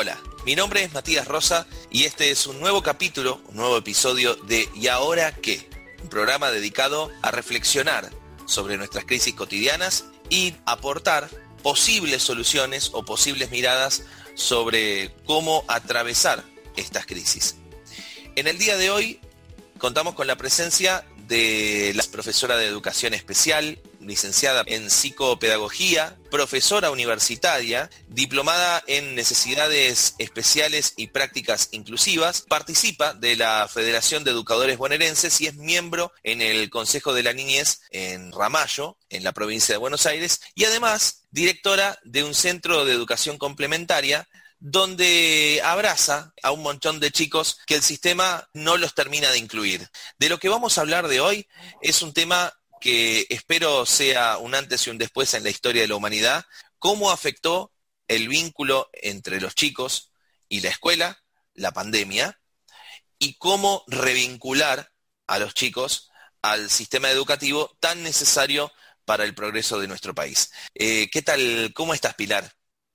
Hola, mi nombre es Matías Rosa y este es un nuevo capítulo, un nuevo episodio de ¿Y ahora qué? Un programa dedicado a reflexionar sobre nuestras crisis cotidianas y aportar posibles soluciones o posibles miradas sobre cómo atravesar estas crisis. En el día de hoy contamos con la presencia de la profesora de educación especial, licenciada en psicopedagogía, profesora universitaria, diplomada en necesidades especiales y prácticas inclusivas, participa de la Federación de Educadores Bonaerenses y es miembro en el Consejo de la Niñez en Ramallo, en la provincia de Buenos Aires, y además directora de un centro de educación complementaria donde abraza a un montón de chicos que el sistema no los termina de incluir. De lo que vamos a hablar de hoy es un tema que espero sea un antes y un después en la historia de la humanidad, cómo afectó el vínculo entre los chicos y la escuela, la pandemia, y cómo revincular a los chicos al sistema educativo tan necesario para el progreso de nuestro país. Eh, ¿Qué tal? ¿Cómo estás, Pilar?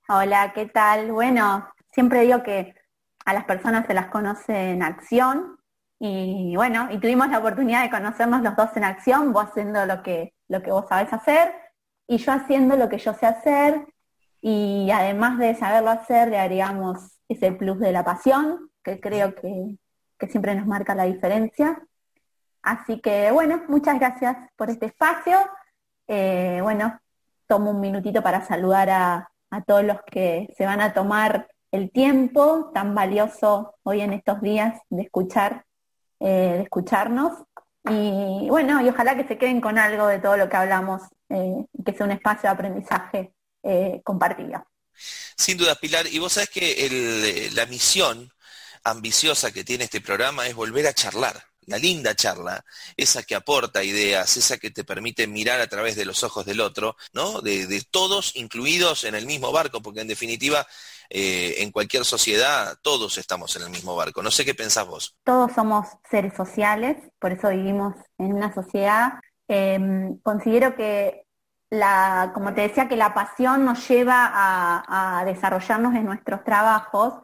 Hola, ¿qué tal? Bueno, siempre digo que a las personas se las conoce en acción y bueno, y tuvimos la oportunidad de conocernos los dos en acción, vos haciendo lo que, lo que vos sabés hacer y yo haciendo lo que yo sé hacer y además de saberlo hacer le agregamos ese plus de la pasión que creo que, siempre nos marca la diferencia. Así que bueno, muchas gracias por este espacio. Eh, bueno, tomo un minutito para saludar a, a todos los que se van a tomar el tiempo tan valioso hoy en estos días de escuchar, eh, de escucharnos. Y bueno, y ojalá que se queden con algo de todo lo que hablamos, eh, que sea un espacio de aprendizaje eh, compartido. Sin duda, Pilar. Y vos sabés que la misión ambiciosa que tiene este programa es volver a charlar la linda charla, esa que aporta ideas, esa que te permite mirar a través de los ojos del otro, ¿no? De, todos incluidos en el mismo barco, porque en definitiva, eh, en cualquier sociedad, todos estamos en el mismo barco. No sé qué pensás vos. Todos somos seres sociales, por eso vivimos en una sociedad. Em, considero que la, como te decía, que la pasión nos lleva a desarrollarnos en nuestros trabajos,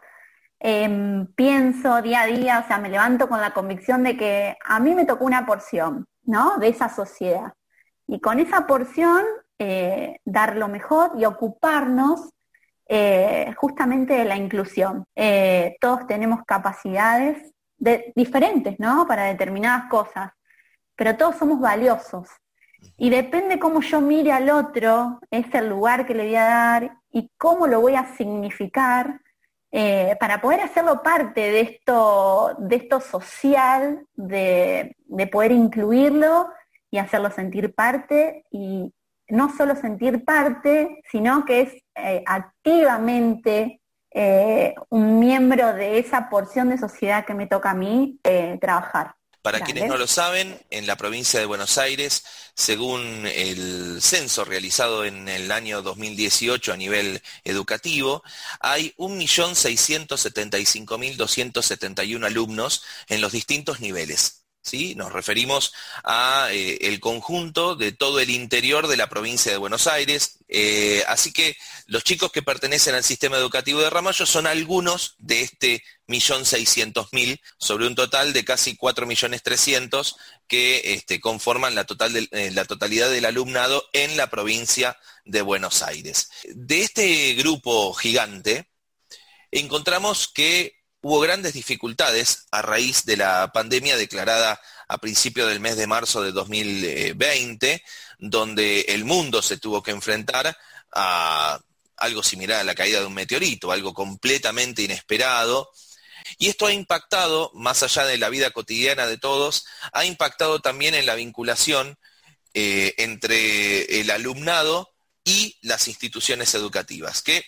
Em, pienso día a día, o sea, me levanto con la convicción de que a mí me tocó una porción, ¿no? De esa sociedad. Y con esa porción, eh, dar lo mejor y ocuparnos eh, justamente de la inclusión. Eh, todos tenemos capacidades diferentes, ¿no? Para determinadas cosas, pero todos somos valiosos. Y depende cómo yo mire al otro, es el lugar que le voy a dar y cómo lo voy a significar, eh, para poder hacerlo parte de esto, de esto social, de, poder incluirlo y hacerlo sentir parte y no solo sentir parte, sino que es eh, activamente eh, un miembro de esa porción de sociedad que me toca a mí trabajar. Para quienes no lo saben, en la provincia de Buenos Aires, según el censo realizado en el año 2018 a nivel educativo, hay 1.675.271 alumnos en los distintos niveles. ¿Sí? Nos referimos a eh, el conjunto de todo el interior de la provincia de Buenos Aires. Eh, así que los chicos que pertenecen al sistema educativo de Ramallo son algunos de este millón seiscientos mil sobre un total de casi cuatro millones trescientos que este, conforman la, total eh, la totalidad del alumnado en la provincia de Buenos Aires. De este grupo gigante, encontramos que hubo grandes dificultades a raíz de la pandemia declarada a principio del mes de marzo de 2020, donde el mundo se tuvo que enfrentar a algo similar a la caída de un meteorito, algo completamente inesperado. Y esto ha impactado, más allá de la vida cotidiana de todos, ha impactado también en la vinculación eh, entre el alumnado y las instituciones educativas, que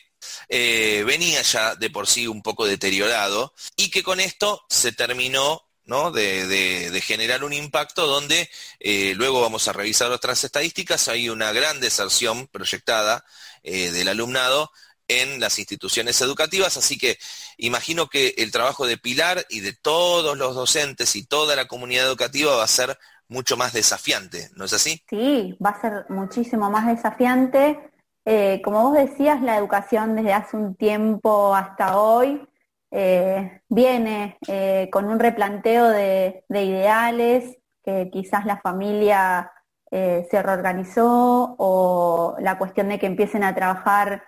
eh, venía ya de por sí un poco deteriorado y que con esto se terminó De, generar un impacto donde eh, luego vamos a revisar otras estadísticas, hay una gran deserción proyectada eh, del alumnado en las instituciones educativas, así que imagino que el trabajo de Pilar y de todos los docentes y toda la comunidad educativa va a ser mucho más desafiante, ¿no es así? Sí, va a ser muchísimo más desafiante eh, como vos decías, la educación desde hace un tiempo hasta hoy eh, viene eh, con un replanteo de, ideales que quizás la familia se reorganizó o la cuestión de que empiecen a trabajar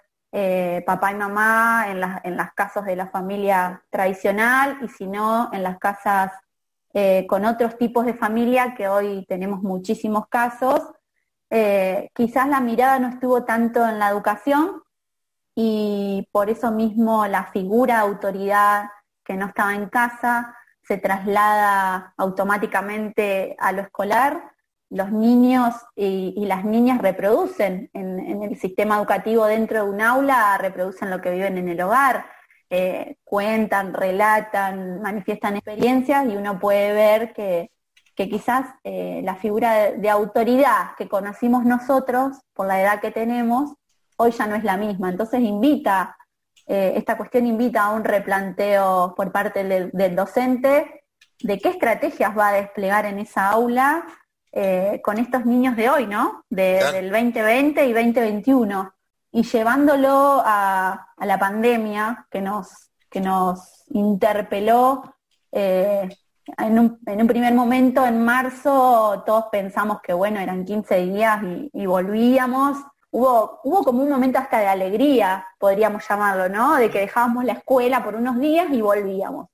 papá y mamá en, en las casas de la familia tradicional y si no en las casas con otros tipos de familia que hoy tenemos muchísimos casos eh, quizás la mirada no estuvo tanto en la educación y por eso mismo la figura autoridad que no estaba en casa se traslada automáticamente a lo escolar. Los niños y, las niñas reproducen en, el sistema educativo dentro de un aula, reproducen lo que viven en el hogar, eh, cuentan, relatan, manifiestan experiencias y uno puede ver que que quizás eh, la figura de, autoridad que conocimos nosotros por la edad que tenemos, hoy ya no es la misma. Entonces invita, eh, esta cuestión invita a un replanteo por parte del, docente de qué estrategias va a desplegar en esa aula eh, con estos niños de hoy, ¿no? Del 2020 y 2021. Y llevándolo a, la pandemia que nos, que nos interpeló en un, primer momento, en marzo, todos pensamos que bueno, eran 15 días y, volvíamos. Hubo, como un momento hasta de alegría, podríamos llamarlo, ¿no? De que dejábamos la escuela por unos días y volvíamos.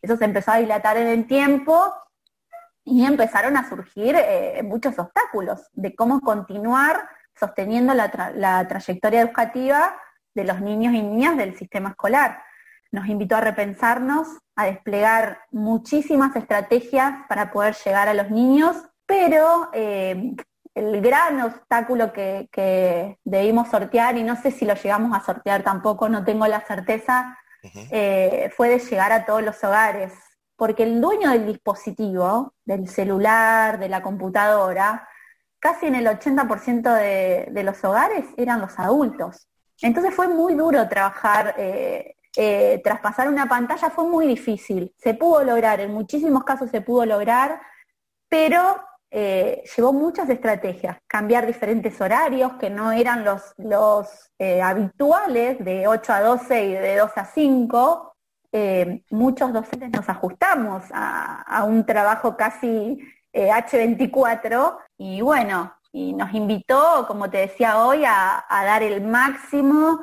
Eso se empezó a dilatar en el tiempo y empezaron a surgir eh, muchos obstáculos de cómo continuar sosteniendo la trayectoria educativa de los niños y niñas del sistema escolar nos invitó a repensarnos, a desplegar muchísimas estrategias para poder llegar a los niños, pero eh, el gran obstáculo que, debimos sortear, y no sé si lo llegamos a sortear tampoco, no tengo la certeza, eh, fue de llegar a todos los hogares, porque el dueño del dispositivo, del celular, de la computadora, casi en el 80% de, de, los hogares eran los adultos. Entonces fue muy duro trabajar eh, eh, traspasar una pantalla fue muy difícil. Se pudo lograr, en muchísimos casos se pudo lograr, pero eh, llevó muchas estrategias. Cambiar diferentes horarios que no eran los, los eh, habituales de 8 a 12 y de 2 a 5. muchos docentes nos ajustamos a, un trabajo casi H24 y bueno, y nos invitó, como te decía hoy, a dar el máximo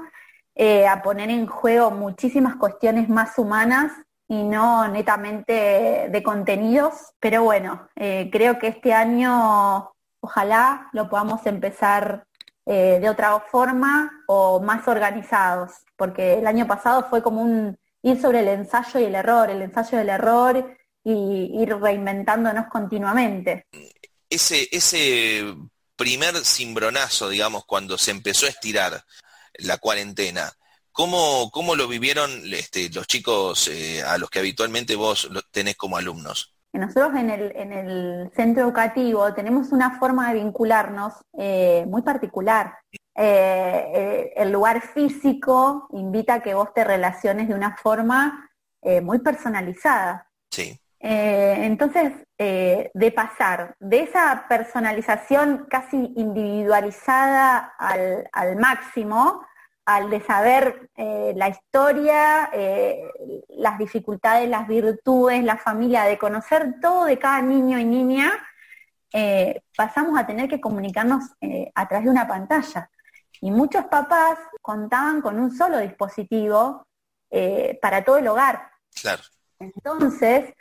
eh, a poner en juego muchísimas cuestiones más humanas y no netamente de contenidos. Pero bueno, eh, creo que este año ojalá lo podamos empezar eh, de otra forma o más organizados, porque el año pasado fue como un ir sobre el ensayo y el error, el ensayo del error y ir reinventándonos continuamente. Ese, ese primer cimbronazo, digamos, cuando se empezó a estirar la cuarentena. ¿Cómo, cómo lo vivieron este, los chicos eh, a los que habitualmente vos tenés como alumnos? Nosotros en el, en el centro educativo tenemos una forma de vincularnos eh, muy particular. Eh, el lugar físico invita a que vos te relaciones de una forma muy personalizada. Sí. entonces, de pasar de esa personalización casi individualizada al, al máximo, al de saber eh, la historia, eh, las dificultades, las virtudes, la familia, de conocer todo de cada niño y niña, eh, pasamos a tener que comunicarnos a través de una pantalla. Y muchos papás contaban con un solo dispositivo para todo el hogar. Claro. Entonces,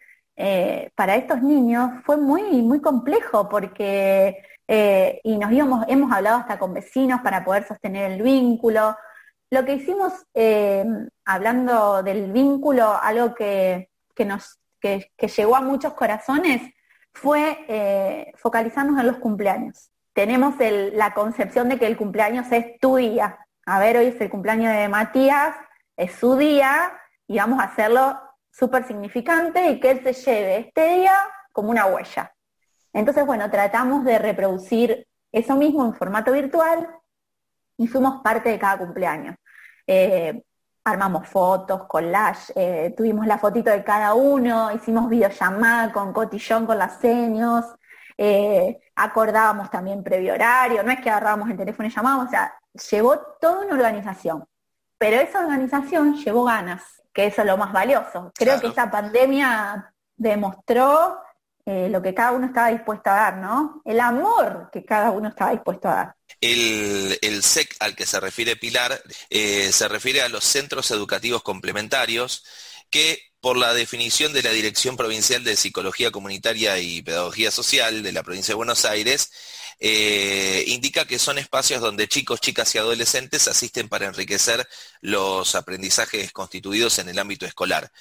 para estos niños fue muy, muy complejo porque, y nos íbamos, hemos hablado hasta con vecinos para poder sostener el vínculo, lo que hicimos, eh, hablando del vínculo, algo que, que, llegó a muchos corazones, fue eh, focalizarnos en los cumpleaños. Tenemos la concepción de que el cumpleaños es tu día. A ver, hoy es el cumpleaños de Matías, es su día, y vamos a hacerlo súper significante y que él se lleve este día como una huella. Entonces, bueno, tratamos de reproducir eso mismo en formato virtual y fuimos parte de cada cumpleaños. Eh, armamos fotos, collage, eh, tuvimos la fotito de cada uno, hicimos videollamada con cotillón con las seños, eh, acordábamos también previo horario, no es que agarrábamos el teléfono y llamábamos, o sea, llevó toda una organización, pero esa organización llevó ganas, que eso es lo más valioso. Creo que esta pandemia demostró eh, lo que cada uno estaba dispuesto a dar, ¿no? El amor que cada uno estaba dispuesto a dar. El, SEC al que se refiere Pilar eh, se refiere a los centros educativos complementarios que por la definición de la Dirección Provincial de Psicología Comunitaria y Pedagogía Social de la provincia de Buenos Aires, eh, indica que son espacios donde chicos, chicas y adolescentes asisten para enriquecer los aprendizajes constituidos en el ámbito escolar.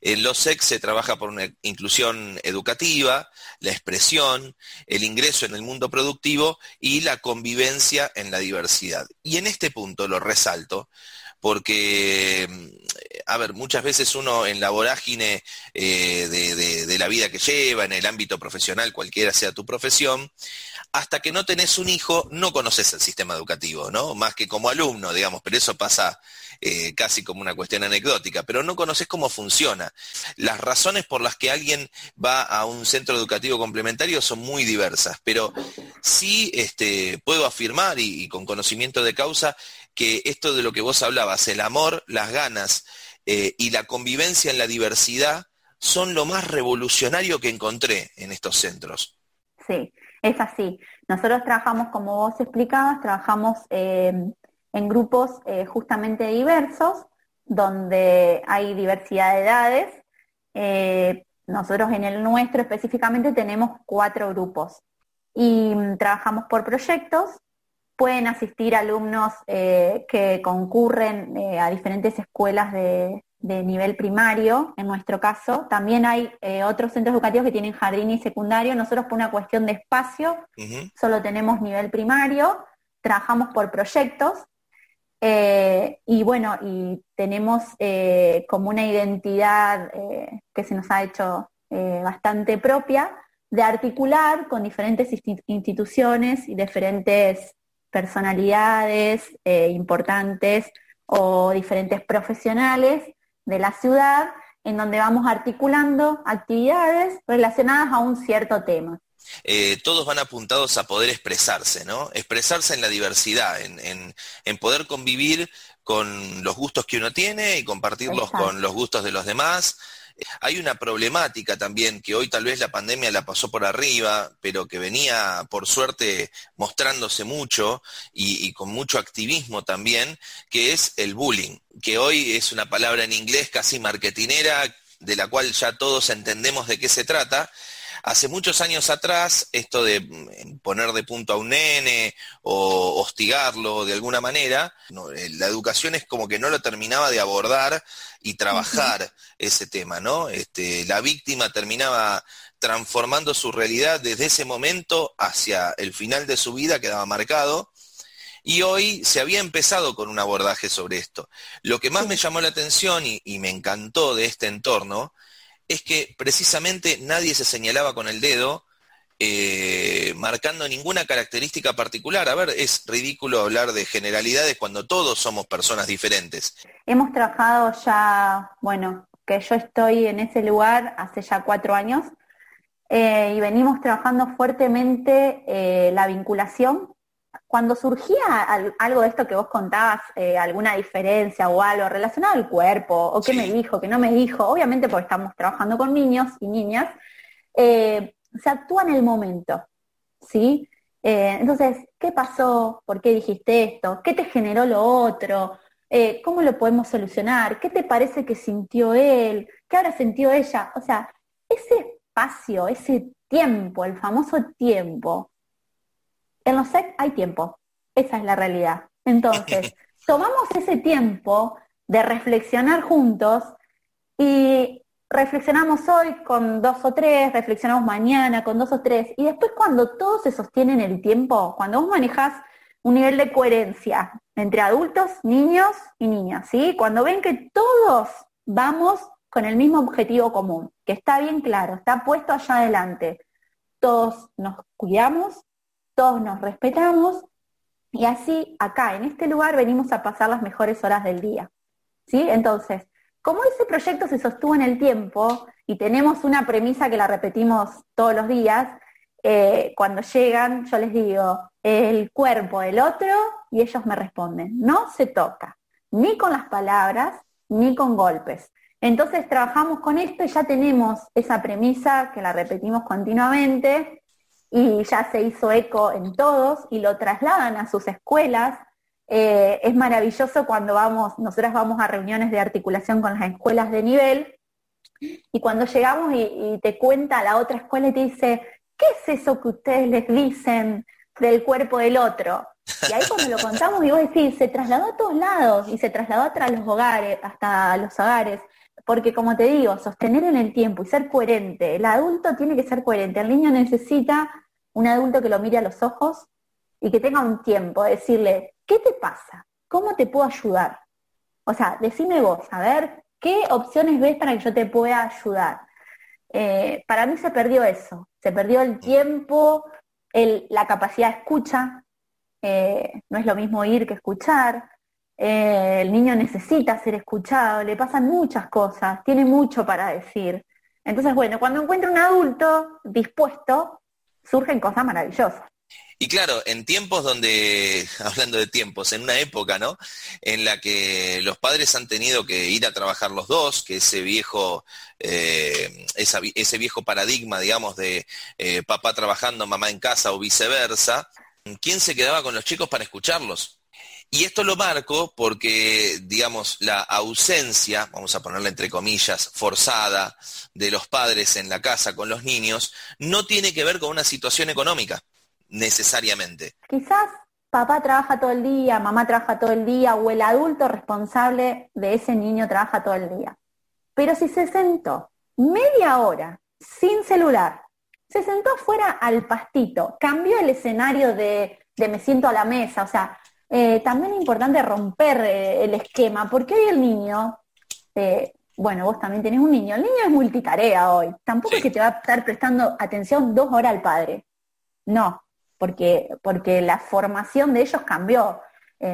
En los SEC se trabaja por una inclusión educativa, la expresión, el ingreso en el mundo productivo y la convivencia en la diversidad. Y en este punto lo resalto porque, a ver, muchas veces uno en la vorágine eh, de, la vida que lleva, en el ámbito profesional, cualquiera sea tu profesión, hasta que no tenés un hijo, no conoces el sistema educativo, ¿no? Más que como alumno, digamos, pero eso pasa eh, casi como una cuestión anecdótica, pero no conoces cómo funciona. Las razones por las que alguien va a un centro educativo complementario son muy diversas, pero sí este, puedo afirmar, y con conocimiento de causa, que esto de lo que vos hablabas, el amor, las ganas eh, y la convivencia en la diversidad son lo más revolucionario que encontré en estos centros. Sí, es así. Nosotros trabajamos, como vos explicabas, trabajamos eh, en grupos eh, justamente diversos, donde hay diversidad de edades. nosotros en el nuestro específicamente tenemos cuatro grupos y mm, trabajamos por proyectos pueden asistir alumnos eh, que concurren eh, a diferentes escuelas de, nivel primario, en nuestro caso. También hay eh, otros centros educativos que tienen jardín y secundario. Nosotros por una cuestión de espacio solo tenemos nivel primario, trabajamos por proyectos. y bueno, y tenemos como una identidad que se nos ha hecho bastante propia de articular con diferentes instituciones y diferentes personalidades eh, importantes o diferentes profesionales de la ciudad en donde vamos articulando actividades relacionadas a un cierto tema. Eh, todos van apuntados a poder expresarse, ¿no? Expresarse en la diversidad, en, en, poder convivir con los gustos que uno tiene y compartirlos con los gustos de los demás, hay una problemática también que hoy tal vez la pandemia la pasó por arriba, pero que venía por suerte mostrándose mucho y, con mucho activismo también, que es el bullying, que hoy es una palabra en inglés casi marketinera, de la cual ya todos entendemos de qué se trata, Hace muchos años atrás, esto de mm, poner de punto a un nene o hostigarlo de alguna manera, eh, la educación es como que no lo terminaba de abordar y trabajar ese tema, ¿no? Este, la víctima terminaba transformando su realidad desde ese momento hacia el final de su vida, quedaba marcado. Y hoy se había empezado con un abordaje sobre esto. Lo que más me llamó la atención y me encantó de este entorno es que precisamente nadie se señalaba con el dedo, eh, marcando ninguna característica particular. A ver, es ridículo hablar de generalidades cuando todos somos personas diferentes. Hemos trabajado ya, bueno, que yo estoy en ese lugar hace ya cuatro años eh, y venimos trabajando fuertemente eh, la vinculación cuando surgía algo de esto que vos contabas, eh, alguna diferencia o algo relacionado al cuerpo, o qué me dijo, qué no me dijo, obviamente porque estamos trabajando con niños y niñas, eh, se actúa en el momento, ¿sí? Eh, entonces, ¿qué pasó? ¿Por qué dijiste esto? ¿Qué te generó lo otro? ¿Cómo lo podemos solucionar? ¿Qué te parece que sintió él? ¿Qué habrá sentido ella? O sea, ese espacio, ese tiempo, el famoso tiempo, en los SEC hay tiempo, esa es la realidad. Entonces, tomamos ese tiempo de reflexionar juntos y reflexionamos hoy con dos o tres, reflexionamos mañana con dos o tres, y después cuando todo se sostiene en el tiempo, cuando vos manejas un nivel de coherencia entre adultos, niños y niñas, ¿sí? Cuando ven que todos vamos con el mismo objetivo común, que está bien claro, está puesto allá adelante, todos nos cuidamos, todos nos respetamos y así acá, en este lugar, venimos a pasar las mejores horas del día. ¿Sí? Entonces, como ese proyecto se sostuvo en el tiempo y tenemos una premisa que la repetimos todos los días, eh, cuando llegan, yo les digo, el cuerpo del otro y ellos me responden, no se toca, ni con las palabras, ni con golpes. Entonces trabajamos con esto y ya tenemos esa premisa que la repetimos continuamente y ya se hizo eco en todos y lo trasladan a sus escuelas. Eh, es maravilloso cuando vamos, nosotras vamos a reuniones de articulación con las escuelas de nivel y cuando llegamos y, te cuenta la otra escuela y te dice, ¿qué es eso que ustedes les dicen del cuerpo del otro? Y ahí cuando lo contamos, vos decís, se trasladó a todos lados y se trasladó hasta los hogares, hasta los hogares. Porque como te digo, sostener en el tiempo y ser coherente, el adulto tiene que ser coherente, el niño necesita un adulto que lo mire a los ojos y que tenga un tiempo de decirle, ¿qué te pasa? ¿Cómo te puedo ayudar? O sea, decime vos, a ver, ¿qué opciones ves para que yo te pueda ayudar? Eh, para mí se perdió eso, se perdió el tiempo, la capacidad de escucha, eh, no es lo mismo oír que escuchar, eh, el niño necesita ser escuchado, le pasan muchas cosas, tiene mucho para decir. Entonces, bueno, cuando encuentra un adulto dispuesto, surgen cosas maravillosas. Y claro, en tiempos donde, hablando de tiempos, en una época, ¿no? En la que los padres han tenido que ir a trabajar los dos, que ese viejo, eh, ese viejo paradigma, digamos, de eh, papá trabajando, mamá en casa o viceversa, ¿quién se quedaba con los chicos para escucharlos? Y esto lo marco porque, digamos, la ausencia, vamos a ponerla entre comillas, forzada de los padres en la casa con los niños, no tiene que ver con una situación económica, necesariamente. Quizás papá trabaja todo el día, mamá trabaja todo el día, o el adulto responsable de ese niño trabaja todo el día. Pero si se sentó media hora sin celular, se sentó fuera al pastito, cambió el escenario de, de me siento a la mesa, o sea, eh, también es importante romper eh, el esquema, porque hoy el niño, eh, bueno, vos también tenés un niño, el niño es multitarea hoy, tampoco es que te va a estar prestando atención dos horas al padre, no, porque, porque la formación de ellos cambió,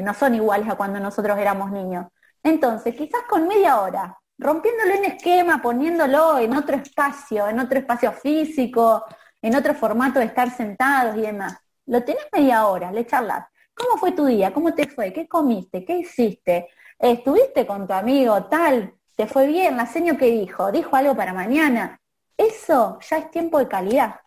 no son iguales a cuando nosotros éramos niños. Entonces, quizás con media hora, rompiéndolo en esquema, poniéndolo en otro espacio, en otro espacio físico, en otro formato de estar sentados y demás. Lo tenés media hora, le charlas. ¿Cómo fue tu día? ¿Cómo te fue? ¿Qué comiste? ¿Qué hiciste? ¿Estuviste con tu amigo tal? ¿Te fue bien? ¿La seño que dijo? ¿Dijo algo para mañana? Eso ya es tiempo de calidad.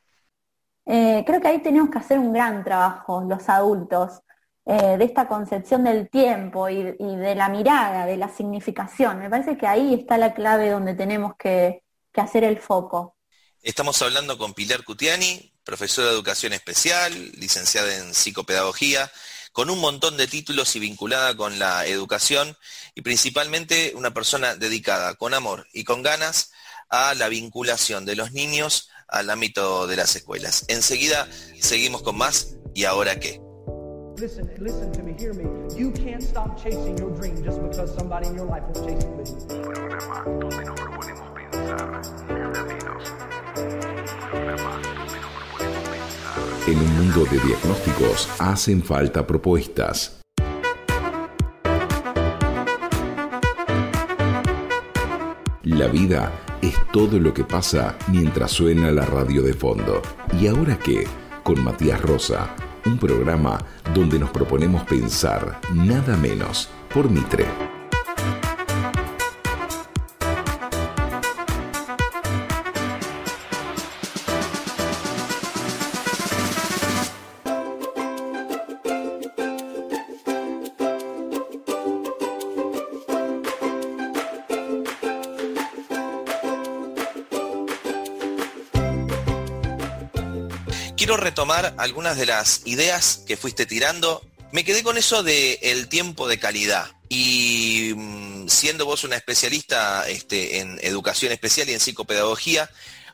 Eh, creo que ahí tenemos que hacer un gran trabajo los adultos eh, de esta concepción del tiempo y, de la mirada, de la significación. Me parece que ahí está la clave donde tenemos que, que hacer el foco. Estamos hablando con Pilar Cutiani, profesora de educación especial, licenciada en psicopedagogía con un montón de títulos y vinculada con la educación y principalmente una persona dedicada con amor y con ganas a la vinculación de los niños al ámbito de las escuelas. Enseguida seguimos con más y ahora qué. En un mundo de diagnósticos hacen falta propuestas. La vida es todo lo que pasa mientras suena la radio de fondo. ¿Y ahora qué? Con Matías Rosa, un programa donde nos proponemos pensar nada menos por Mitre. Algunas de las ideas que fuiste tirando. Me quedé con eso de el tiempo de calidad. Y mm, siendo vos una especialista este, en educación especial y en psicopedagogía,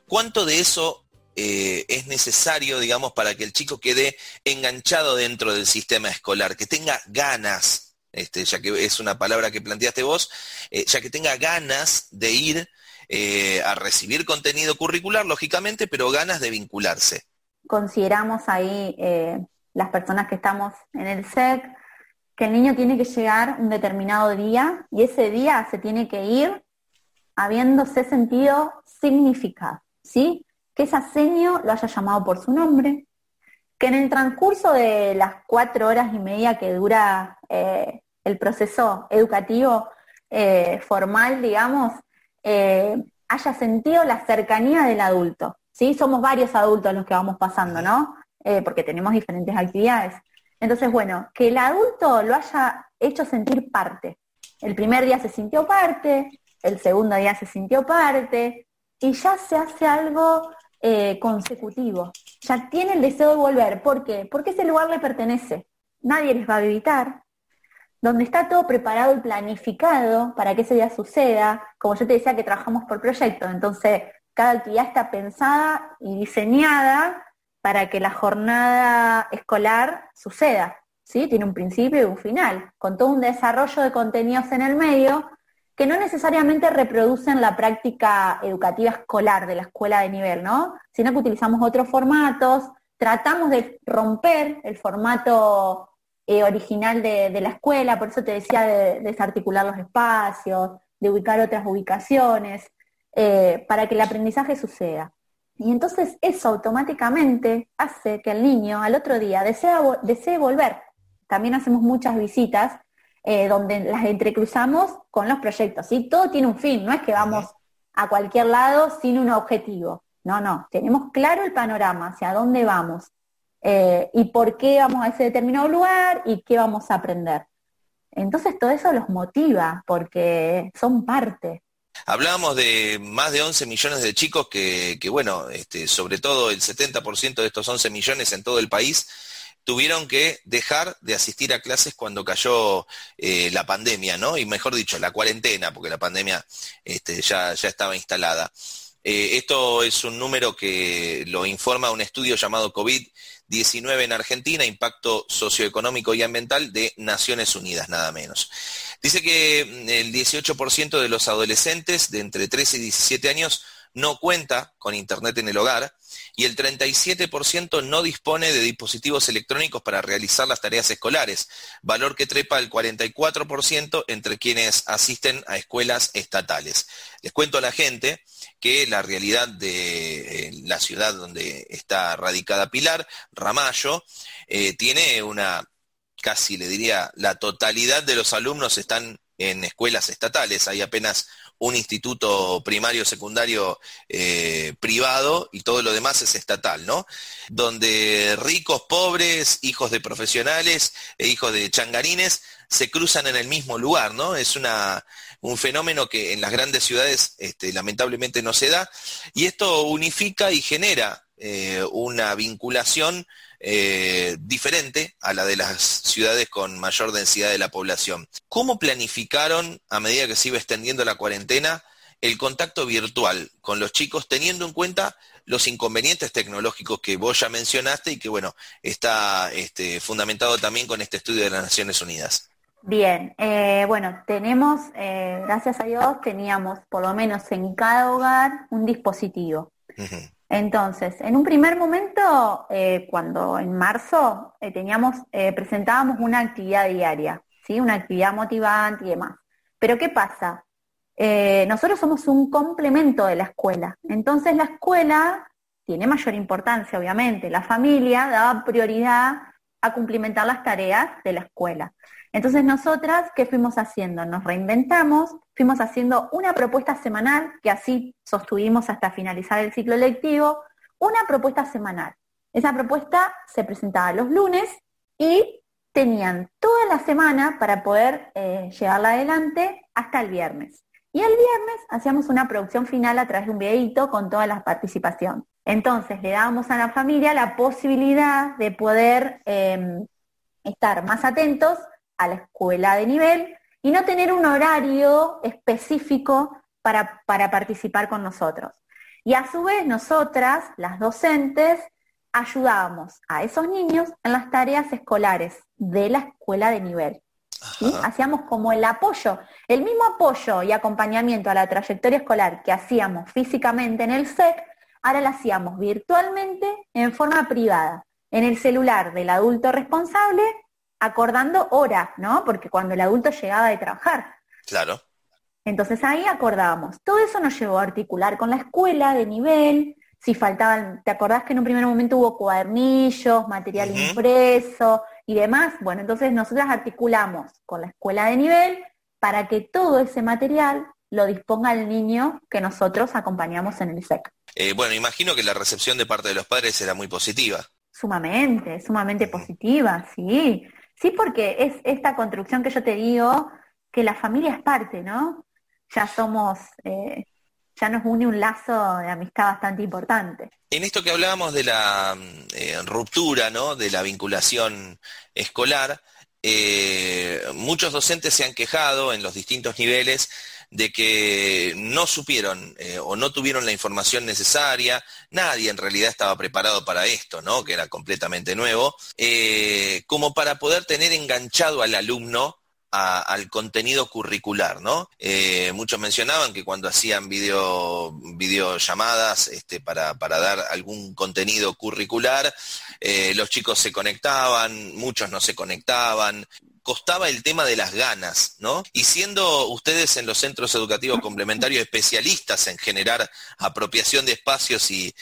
¿cuánto de eso eh, es necesario, digamos, para que el chico quede enganchado dentro del sistema escolar, que tenga ganas, este, ya que es una palabra que planteaste vos, eh, ya que tenga ganas de ir eh, a recibir contenido curricular, lógicamente, pero ganas de vincularse? Consideramos ahí eh, las personas que estamos en el SEC, que el niño tiene que llegar un determinado día y ese día se tiene que ir habiéndose sentido significado, ¿sí? Que ese seño lo haya llamado por su nombre, que en el transcurso de las cuatro horas y media que dura eh, el proceso educativo eh, formal, digamos, haya sentido la cercanía del adulto. ¿Sí? Somos varios adultos los que vamos pasando, ¿no? porque tenemos diferentes actividades. Entonces, bueno, que el adulto lo haya hecho sentir parte. El primer día se sintió parte, el segundo día se sintió parte, y ya se hace algo consecutivo. Ya tiene el deseo de volver. ¿Por qué? Porque ese lugar le pertenece. Nadie les va a visitar, donde está todo preparado y planificado para que ese día suceda. Como yo te decía que trabajamos por proyectos, entonces cada actividad está pensada y diseñada para que la jornada escolar suceda. ¿sí? Tiene un principio y un final, con todo un desarrollo de contenidos en el medio que no necesariamente reproducen la práctica educativa escolar de la escuela de nivel, ¿no? Sino que utilizamos otros formatos, tratamos de romper el formato eh, original de, la escuela, por eso te decía de, desarticular los espacios, de ubicar otras ubicaciones, eh, para que el aprendizaje suceda. Y entonces eso automáticamente hace que el niño al otro día desee volver. También hacemos muchas visitas eh, donde las entrecruzamos con los proyectos. ¿sí? Todo tiene un fin, no es que vamos a cualquier lado sin un objetivo. No, no, tenemos claro el panorama, hacia dónde vamos. Eh, y por qué vamos a ese determinado lugar y qué vamos a aprender. Entonces todo eso los motiva porque son parte. Hablábamos de más de 11 millones de chicos que, bueno, este, sobre todo el 70% de estos 11 millones en todo el país tuvieron que dejar de asistir a clases cuando cayó eh, la pandemia, ¿no? Y mejor dicho, la cuarentena, porque la pandemia este, ya, ya estaba instalada. Eh, esto es un número que lo informa un estudio llamado COVID 19 en Argentina, impacto socioeconómico y ambiental de Naciones Unidas, nada menos. Dice que mm, el 18% de los adolescentes de entre 13 y 17 años no cuenta con Internet en el hogar y el 37% no dispone de dispositivos electrónicos para realizar las tareas escolares, valor que trepa el 44% entre quienes asisten a escuelas estatales. Les cuento a la gente que la realidad de eh, la ciudad donde está radicada Pilar, Ramallo, eh, tiene una, casi le diría, la totalidad de los alumnos están en escuelas estatales, hay apenas un instituto primario secundario eh, privado y todo lo demás es estatal, ¿no? Donde ricos, pobres, hijos de profesionales e hijos de changarines se cruzan en el mismo lugar, ¿no? Es una, un fenómeno que en las grandes ciudades este, lamentablemente no se da y esto unifica y genera eh, una vinculación eh, diferente a la de las ciudades con mayor densidad de la población. ¿Cómo planificaron, a medida que se iba extendiendo la cuarentena, el contacto virtual con los chicos, teniendo en cuenta los inconvenientes tecnológicos que vos ya mencionaste y que, bueno, está este, fundamentado también con este estudio de las Naciones Unidas? Bien, eh, bueno, tenemos, eh, gracias a Dios, teníamos por lo menos en cada hogar un dispositivo. Entonces, en un primer momento, eh, cuando en marzo teníamos, presentábamos una actividad diaria, ¿sí? Una actividad motivante y demás. Pero ¿qué pasa? nosotros somos un complemento de la escuela. Entonces la escuela tiene mayor importancia, obviamente. La familia daba prioridad a cumplimentar las tareas de la escuela. Entonces nosotras, ¿qué fuimos haciendo? Nos reinventamos, fuimos haciendo una propuesta semanal, que así sostuvimos hasta finalizar el ciclo lectivo, una propuesta semanal. Esa propuesta se presentaba los lunes y tenían toda la semana para poder eh, llevarla adelante hasta el viernes. Y el viernes hacíamos una producción final a través de un videito con toda la participación. Entonces le dábamos a la familia la posibilidad de poder em, estar más atentos a la escuela de nivel y no tener un horario específico para, para participar con nosotros. Y a su vez nosotras, las docentes, ayudábamos a esos niños en las tareas escolares de la escuela de nivel. Hacíamos como el apoyo, el mismo apoyo y acompañamiento a la trayectoria escolar que hacíamos físicamente en el SEC, ahora lo hacíamos virtualmente en forma privada, en el celular del adulto responsable acordando hora, ¿no? Porque cuando el adulto llegaba de trabajar. Claro. Entonces ahí acordábamos. Todo eso nos llevó a articular con la escuela de nivel, si faltaban, ¿te acordás que en un primer momento hubo cuadernillos, material impreso y demás? Bueno, entonces nosotras articulamos con la escuela de nivel para que todo ese material lo disponga el niño que nosotros acompañamos en el SEC. Eh, bueno, imagino que la recepción de parte de los padres era muy positiva. Sumamente, sumamente positiva, sí. Sí, porque es esta construcción que yo te digo, que la familia es parte, ¿no? Ya somos eh, ya nos une un lazo de amistad bastante importante. En esto que hablábamos de la eh, ruptura, ¿no? De la vinculación escolar, eh, muchos docentes se han quejado en los distintos niveles de que no supieron eh, o no tuvieron la información necesaria, nadie en realidad estaba preparado para esto, ¿no? que era completamente nuevo, como para poder tener enganchado al alumno al contenido curricular, ¿no? Eh, muchos mencionaban que cuando hacían video, videollamadas este, para, dar algún contenido curricular, eh, los chicos se conectaban, muchos no se conectaban, costaba el tema de las ganas, ¿no? Y siendo ustedes en los centros educativos complementarios especialistas en generar apropiación de espacios y,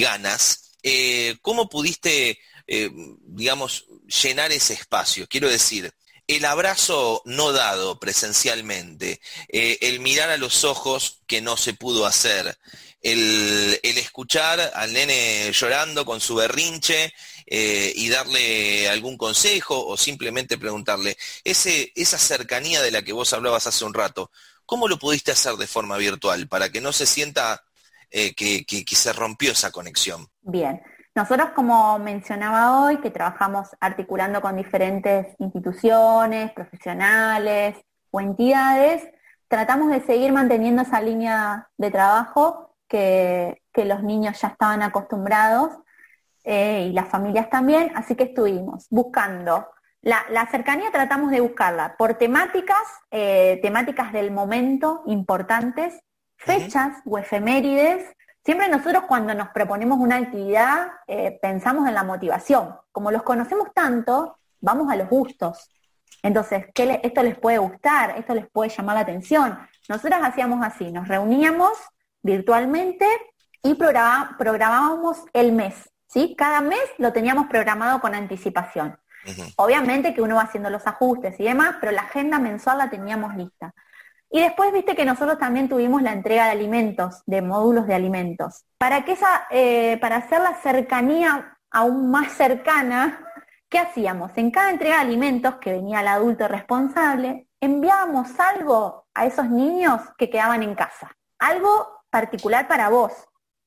ganas, eh, ¿cómo pudiste, digamos, llenar ese espacio? Quiero decir, el abrazo no dado presencialmente, eh, el mirar a los ojos que no se pudo hacer, el, escuchar al nene llorando con su berrinche eh, y darle algún consejo o simplemente preguntarle, esa cercanía de la que vos hablabas hace un rato, ¿cómo lo pudiste hacer de forma virtual para que no se sienta eh, que se rompió esa conexión? Bien, nosotros, como mencionaba hoy, que trabajamos articulando con diferentes instituciones, profesionales o entidades, tratamos de seguir manteniendo esa línea de trabajo que, los niños ya estaban acostumbrados eh, y las familias también, así que estuvimos buscando. La, cercanía tratamos de buscarla por temáticas, eh, temáticas del momento importantes, fechas o efemérides Siempre nosotros cuando nos proponemos una actividad eh, pensamos en la motivación. Como los conocemos tanto, vamos a los gustos. Entonces, ¿qué esto les puede gustar, esto les puede llamar la atención. Nosotros hacíamos así, nos reuníamos virtualmente y programábamos el mes. ¿Sí? Cada mes lo teníamos programado con anticipación. Obviamente que uno va haciendo los ajustes y demás, pero la agenda mensual la teníamos lista. Y después viste que nosotros también tuvimos la entrega de alimentos, de módulos de alimentos. Para, que esa, eh, para hacer la cercanía aún más cercana, ¿qué hacíamos? En cada entrega de alimentos que venía el adulto responsable, enviábamos algo a esos niños que quedaban en casa. Algo particular para vos.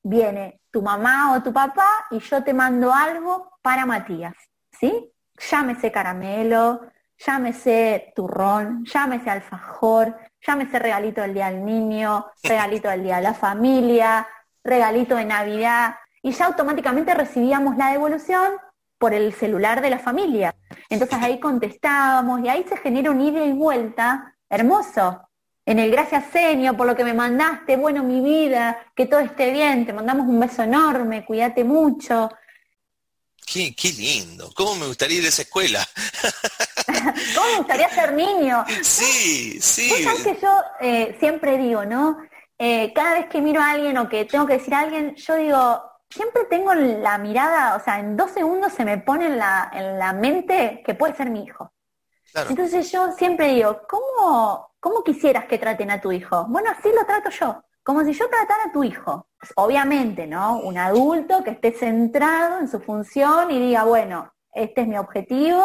Viene tu mamá o tu papá y yo te mando algo para Matías. ¿Sí? Llámese caramelo, llámese turrón, llámese alfajor, llámese regalito del día del niño, regalito del día de la familia, regalito de Navidad, y ya automáticamente recibíamos la devolución por el celular de la familia. Entonces ahí contestábamos y ahí se genera un ida y vuelta hermoso. En el gracias señor por lo que me mandaste, bueno mi vida, que todo esté bien, te mandamos un beso enorme, cuídate mucho. Qué, qué lindo, ¿cómo me gustaría ir a esa escuela? ¿Cómo me gustaría ser niño? Sí, sí. ¿Sabes que yo eh, siempre digo, ¿no? Eh, cada vez que miro a alguien o que tengo que decir a alguien, yo digo, siempre tengo la mirada, o sea, en dos segundos se me pone en la, en la mente que puede ser mi hijo. Entonces yo siempre digo, ¿cómo, ¿cómo quisieras que traten a tu hijo? Bueno, así lo trato yo como si yo tratara a tu hijo. Obviamente, ¿no? Un adulto que esté centrado en su función y diga, bueno, este es mi objetivo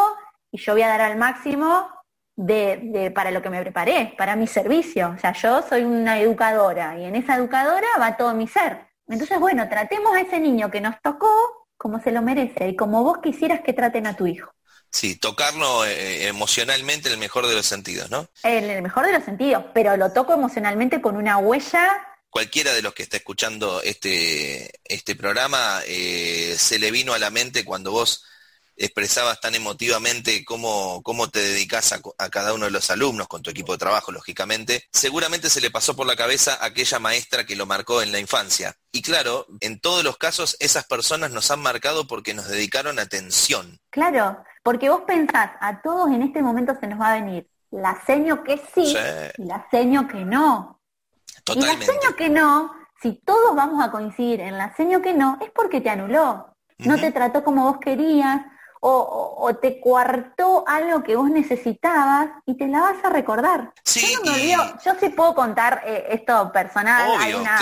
y yo voy a dar al máximo de, para lo que me preparé, para mi servicio. O sea, yo soy una educadora y en esa educadora va todo mi ser. Entonces, bueno, tratemos a ese niño que nos tocó como se lo merece y como vos quisieras que traten a tu hijo. Sí, tocarlo eh, emocionalmente en el mejor de los sentidos, ¿no? En el mejor de los sentidos, pero lo toco emocionalmente con una huella cualquiera de los que está escuchando este, este programa eh, se le vino a la mente cuando vos expresabas tan emotivamente cómo, cómo te dedicas a, a, cada uno de los alumnos con tu equipo de trabajo, lógicamente, seguramente se le pasó por la cabeza aquella maestra que lo marcó en la infancia. Y claro, en todos los casos esas personas nos han marcado porque nos dedicaron atención. Claro, porque vos pensás, a todos en este momento se nos va a venir la seño que sí, y la seño que no. Totalmente. Y la seño que no Si todos vamos a coincidir en la seño que no, es porque te anuló. No te trató como vos querías, o, te cuartó algo que vos necesitabas y te la vas a recordar. Sí, yo, sí puedo contar eh, esto personal. hay una,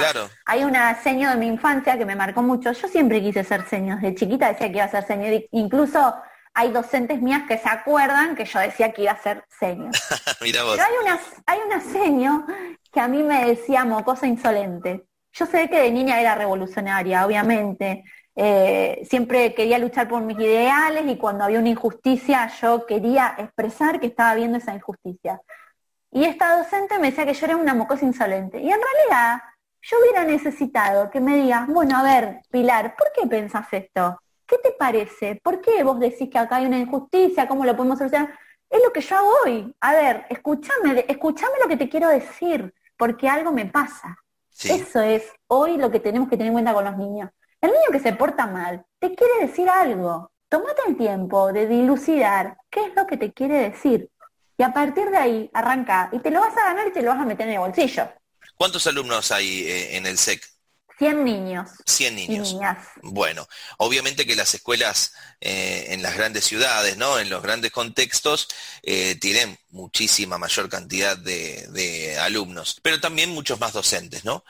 hay una seño de mi infancia que me marcó mucho. Yo siempre quise ser seño. De chiquita decía que iba a ser seño. Incluso hay docentes mías que se acuerdan que yo decía que iba a ser seño. Pero hay una, hay una seño que a mí me decía mocosa insolente. Yo sé que de niña era revolucionaria, obviamente, eh, siempre quería luchar por mis ideales y cuando había una injusticia yo quería expresar que estaba viendo esa injusticia. Y esta docente me decía que yo era una mocosa insolente. Y en realidad yo hubiera necesitado que me digas, bueno, a ver, Pilar, ¿por qué pensás esto? ¿Qué te parece? ¿Por qué vos decís que acá hay una injusticia? ¿Cómo lo podemos solucionar? Es lo que yo hago hoy. A ver, escúchame, escúchame lo que te quiero decir, porque algo me pasa. Eso es hoy lo que tenemos que tener en cuenta con los niños. El niño que se porta mal te quiere decir algo. Tómate el tiempo de dilucidar qué es lo que te quiere decir. Y a partir de ahí arranca y te lo vas a ganar y te lo vas a meter en el bolsillo. ¿Cuántos alumnos hay eh, en el SEC? 100 niños. 100 niños. Bueno, obviamente que las escuelas eh, en las grandes ciudades, ¿no? En los grandes contextos, eh, tienen muchísima mayor cantidad de, alumnos, pero también muchos más docentes, ¿no?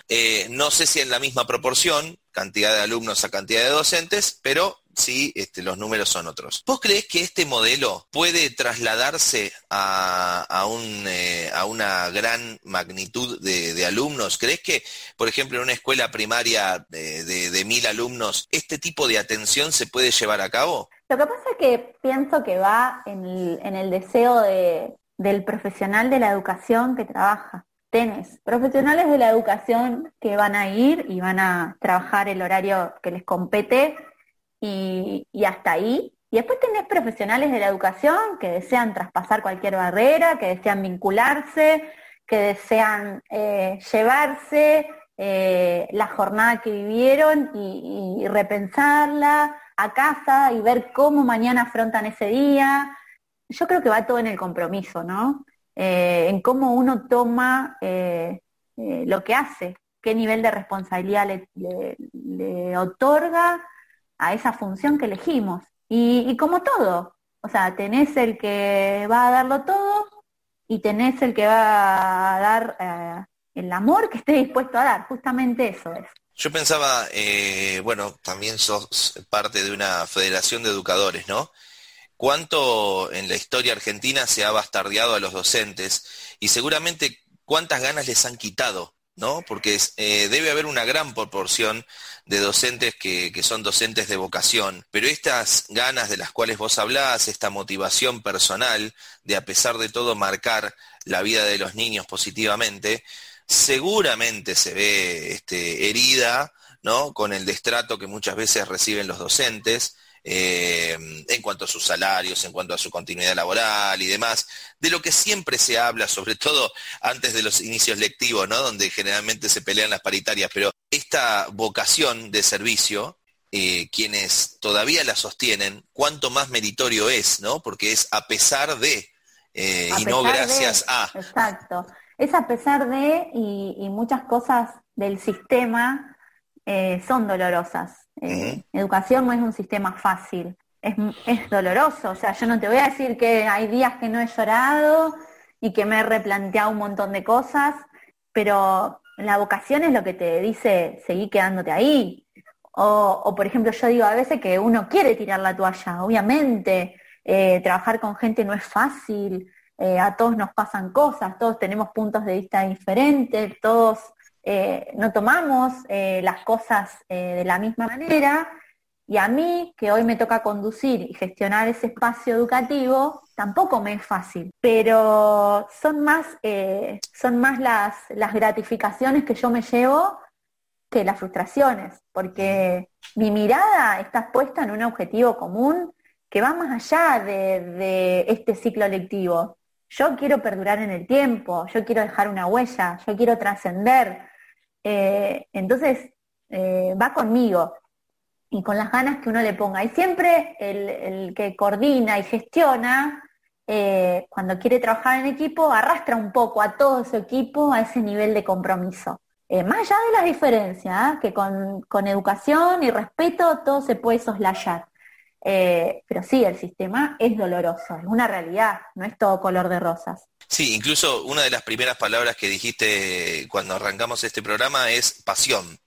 no sé si en la misma proporción, cantidad de alumnos a cantidad de docentes, pero sí, este, los números son otros. ¿Vos crees que este modelo puede trasladarse a, un, eh, a una gran magnitud de, alumnos? ¿Crees que, por ejemplo, en una escuela primaria de, mil alumnos, este tipo de atención se puede llevar a cabo? Lo que pasa es que pienso que va en el, deseo del profesional de la educación que trabaja tenés profesionales de la educación que van a ir y van a trabajar el horario que les compete y, hasta ahí. Y después tenés profesionales de la educación que desean traspasar cualquier barrera, que desean vincularse, que desean eh, llevarse eh, la jornada que vivieron y, repensarla a casa y ver cómo mañana afrontan ese día. Yo creo que va todo en el compromiso, ¿no? Eh, en cómo uno toma lo que hace, qué nivel de responsabilidad le, otorga a esa función que elegimos. Y, como todo, o sea, tenés el que va a darlo todo y tenés el que va a dar el amor que esté dispuesto a dar, justamente eso es. Yo pensaba, bueno, también sos parte de una federación de educadores, ¿no? cuánto en la historia argentina se ha bastardeado a los docentes y seguramente cuántas ganas les han quitado, ¿no? Porque eh, debe haber una gran proporción de docentes que, son docentes de vocación, pero estas ganas de las cuales vos hablás, esta motivación personal de a pesar de todo marcar la vida de los niños positivamente, seguramente se ve este, herida, ¿no? Con el destrato que muchas veces reciben los docentes, eh, en cuanto a sus salarios, en cuanto a su continuidad laboral y demás, de lo que siempre se habla, sobre todo antes de los inicios lectivos, ¿no? Donde generalmente se pelean las paritarias, pero esta vocación de servicio, eh, quienes todavía la sostienen, cuánto más meritorio es, ¿no? Porque es a pesar de, eh, y no gracias a. Exacto. Es a pesar de, y, muchas cosas del sistema son dolorosas. Eh, educación no es un sistema fácil, es, es, doloroso. O sea, yo no te voy a decir que hay días que no he llorado y que me he replanteado un montón de cosas, pero la vocación es lo que te dice seguir quedándote ahí. O, por ejemplo, yo digo a veces que uno quiere tirar la toalla, obviamente. Eh, trabajar con gente no es fácil, eh, a todos nos pasan cosas, todos tenemos puntos de vista diferentes, todos eh, no tomamos eh, las cosas eh, de la misma manera y a mí, que hoy me toca conducir y gestionar ese espacio educativo, tampoco me es fácil, pero son más, son más las, gratificaciones que yo me llevo que las frustraciones, porque mi mirada está puesta en un objetivo común que va más allá de, de, este ciclo lectivo. Yo quiero perdurar en el tiempo, yo quiero dejar una huella, yo quiero trascender, eh, entonces, eh, va conmigo y con las ganas que uno le ponga. Y siempre el, que coordina y gestiona, eh, cuando quiere trabajar en equipo, arrastra un poco a todo su equipo a ese nivel de compromiso. más allá de las diferencias, que con, educación y respeto todo se puede soslayar. Pero sí, el sistema es doloroso, es una realidad, no es todo color de rosas. Sí, incluso una de las primeras palabras que dijiste cuando arrancamos este programa es pasión.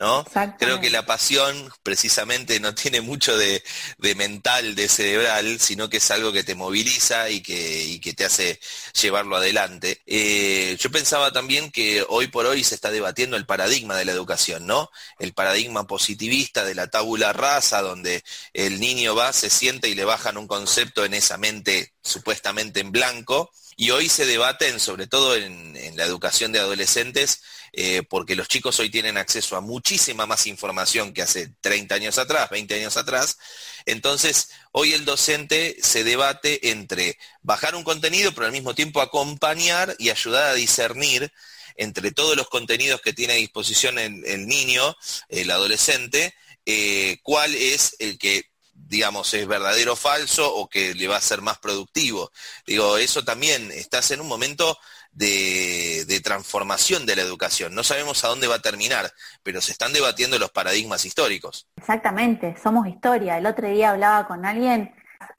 ¿no? Creo que la pasión precisamente no tiene mucho de, mental, de cerebral, sino que es algo que te moviliza y que, que te hace llevarlo adelante. Eh, yo pensaba también que hoy por hoy se está debatiendo el paradigma de la educación, ¿no? El paradigma positivista de la tabula rasa, donde el niño va, se siente y le bajan un concepto en esa mente supuestamente en blanco. Y hoy se debaten, sobre todo en la educación de adolescentes, eh, porque los chicos hoy tienen acceso a muchísima más información que hace 30 años atrás, 20 años atrás. Entonces, hoy el docente se debate entre bajar un contenido, pero al mismo tiempo acompañar y ayudar a discernir entre todos los contenidos que tiene a disposición el, niño, el adolescente, eh, cuál es el que digamos, es verdadero o falso o que le va a ser más productivo. Digo, eso también, estás en un momento de, transformación de la educación. No sabemos a dónde va a terminar, pero se están debatiendo los paradigmas históricos. Exactamente, somos historia. El otro día hablaba con alguien,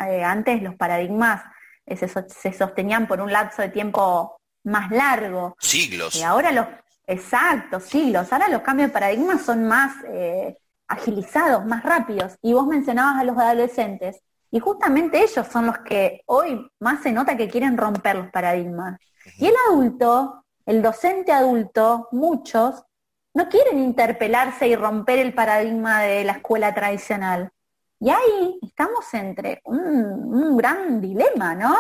eh, antes los paradigmas eh, se, sostenían por un lapso de tiempo más largo. Siglos. Y ahora los, exacto, siglos. Ahora los cambios de paradigmas son más eh, agilizados, más rápidos. Y vos mencionabas a los adolescentes. Y justamente ellos son los que hoy más se nota que quieren romper los paradigmas. Y el adulto, el docente adulto, muchos, no quieren interpelarse y romper el paradigma de la escuela tradicional. Y ahí estamos entre un, gran dilema, ¿no?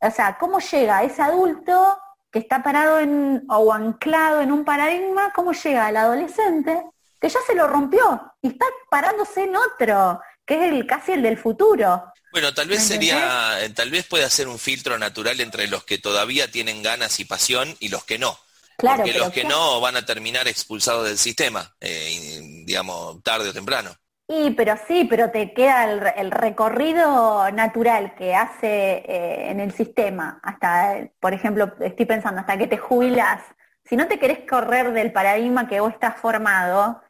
O sea, ¿cómo llega ese adulto que está parado en, o anclado en un paradigma, cómo llega el adolescente que ya se lo rompió y está parándose en otro, que es el casi el del futuro? Bueno, tal vez sería, tal vez puede hacer un filtro natural entre los que todavía tienen ganas y pasión y los que no. Claro, Porque los que no van a terminar expulsados del sistema, eh, digamos, tarde o temprano. Y, pero sí, pero te queda el, recorrido natural que hace eh, en el sistema, hasta, por ejemplo, estoy pensando, hasta que te jubilas. Si no te querés correr del paradigma que vos estás formado,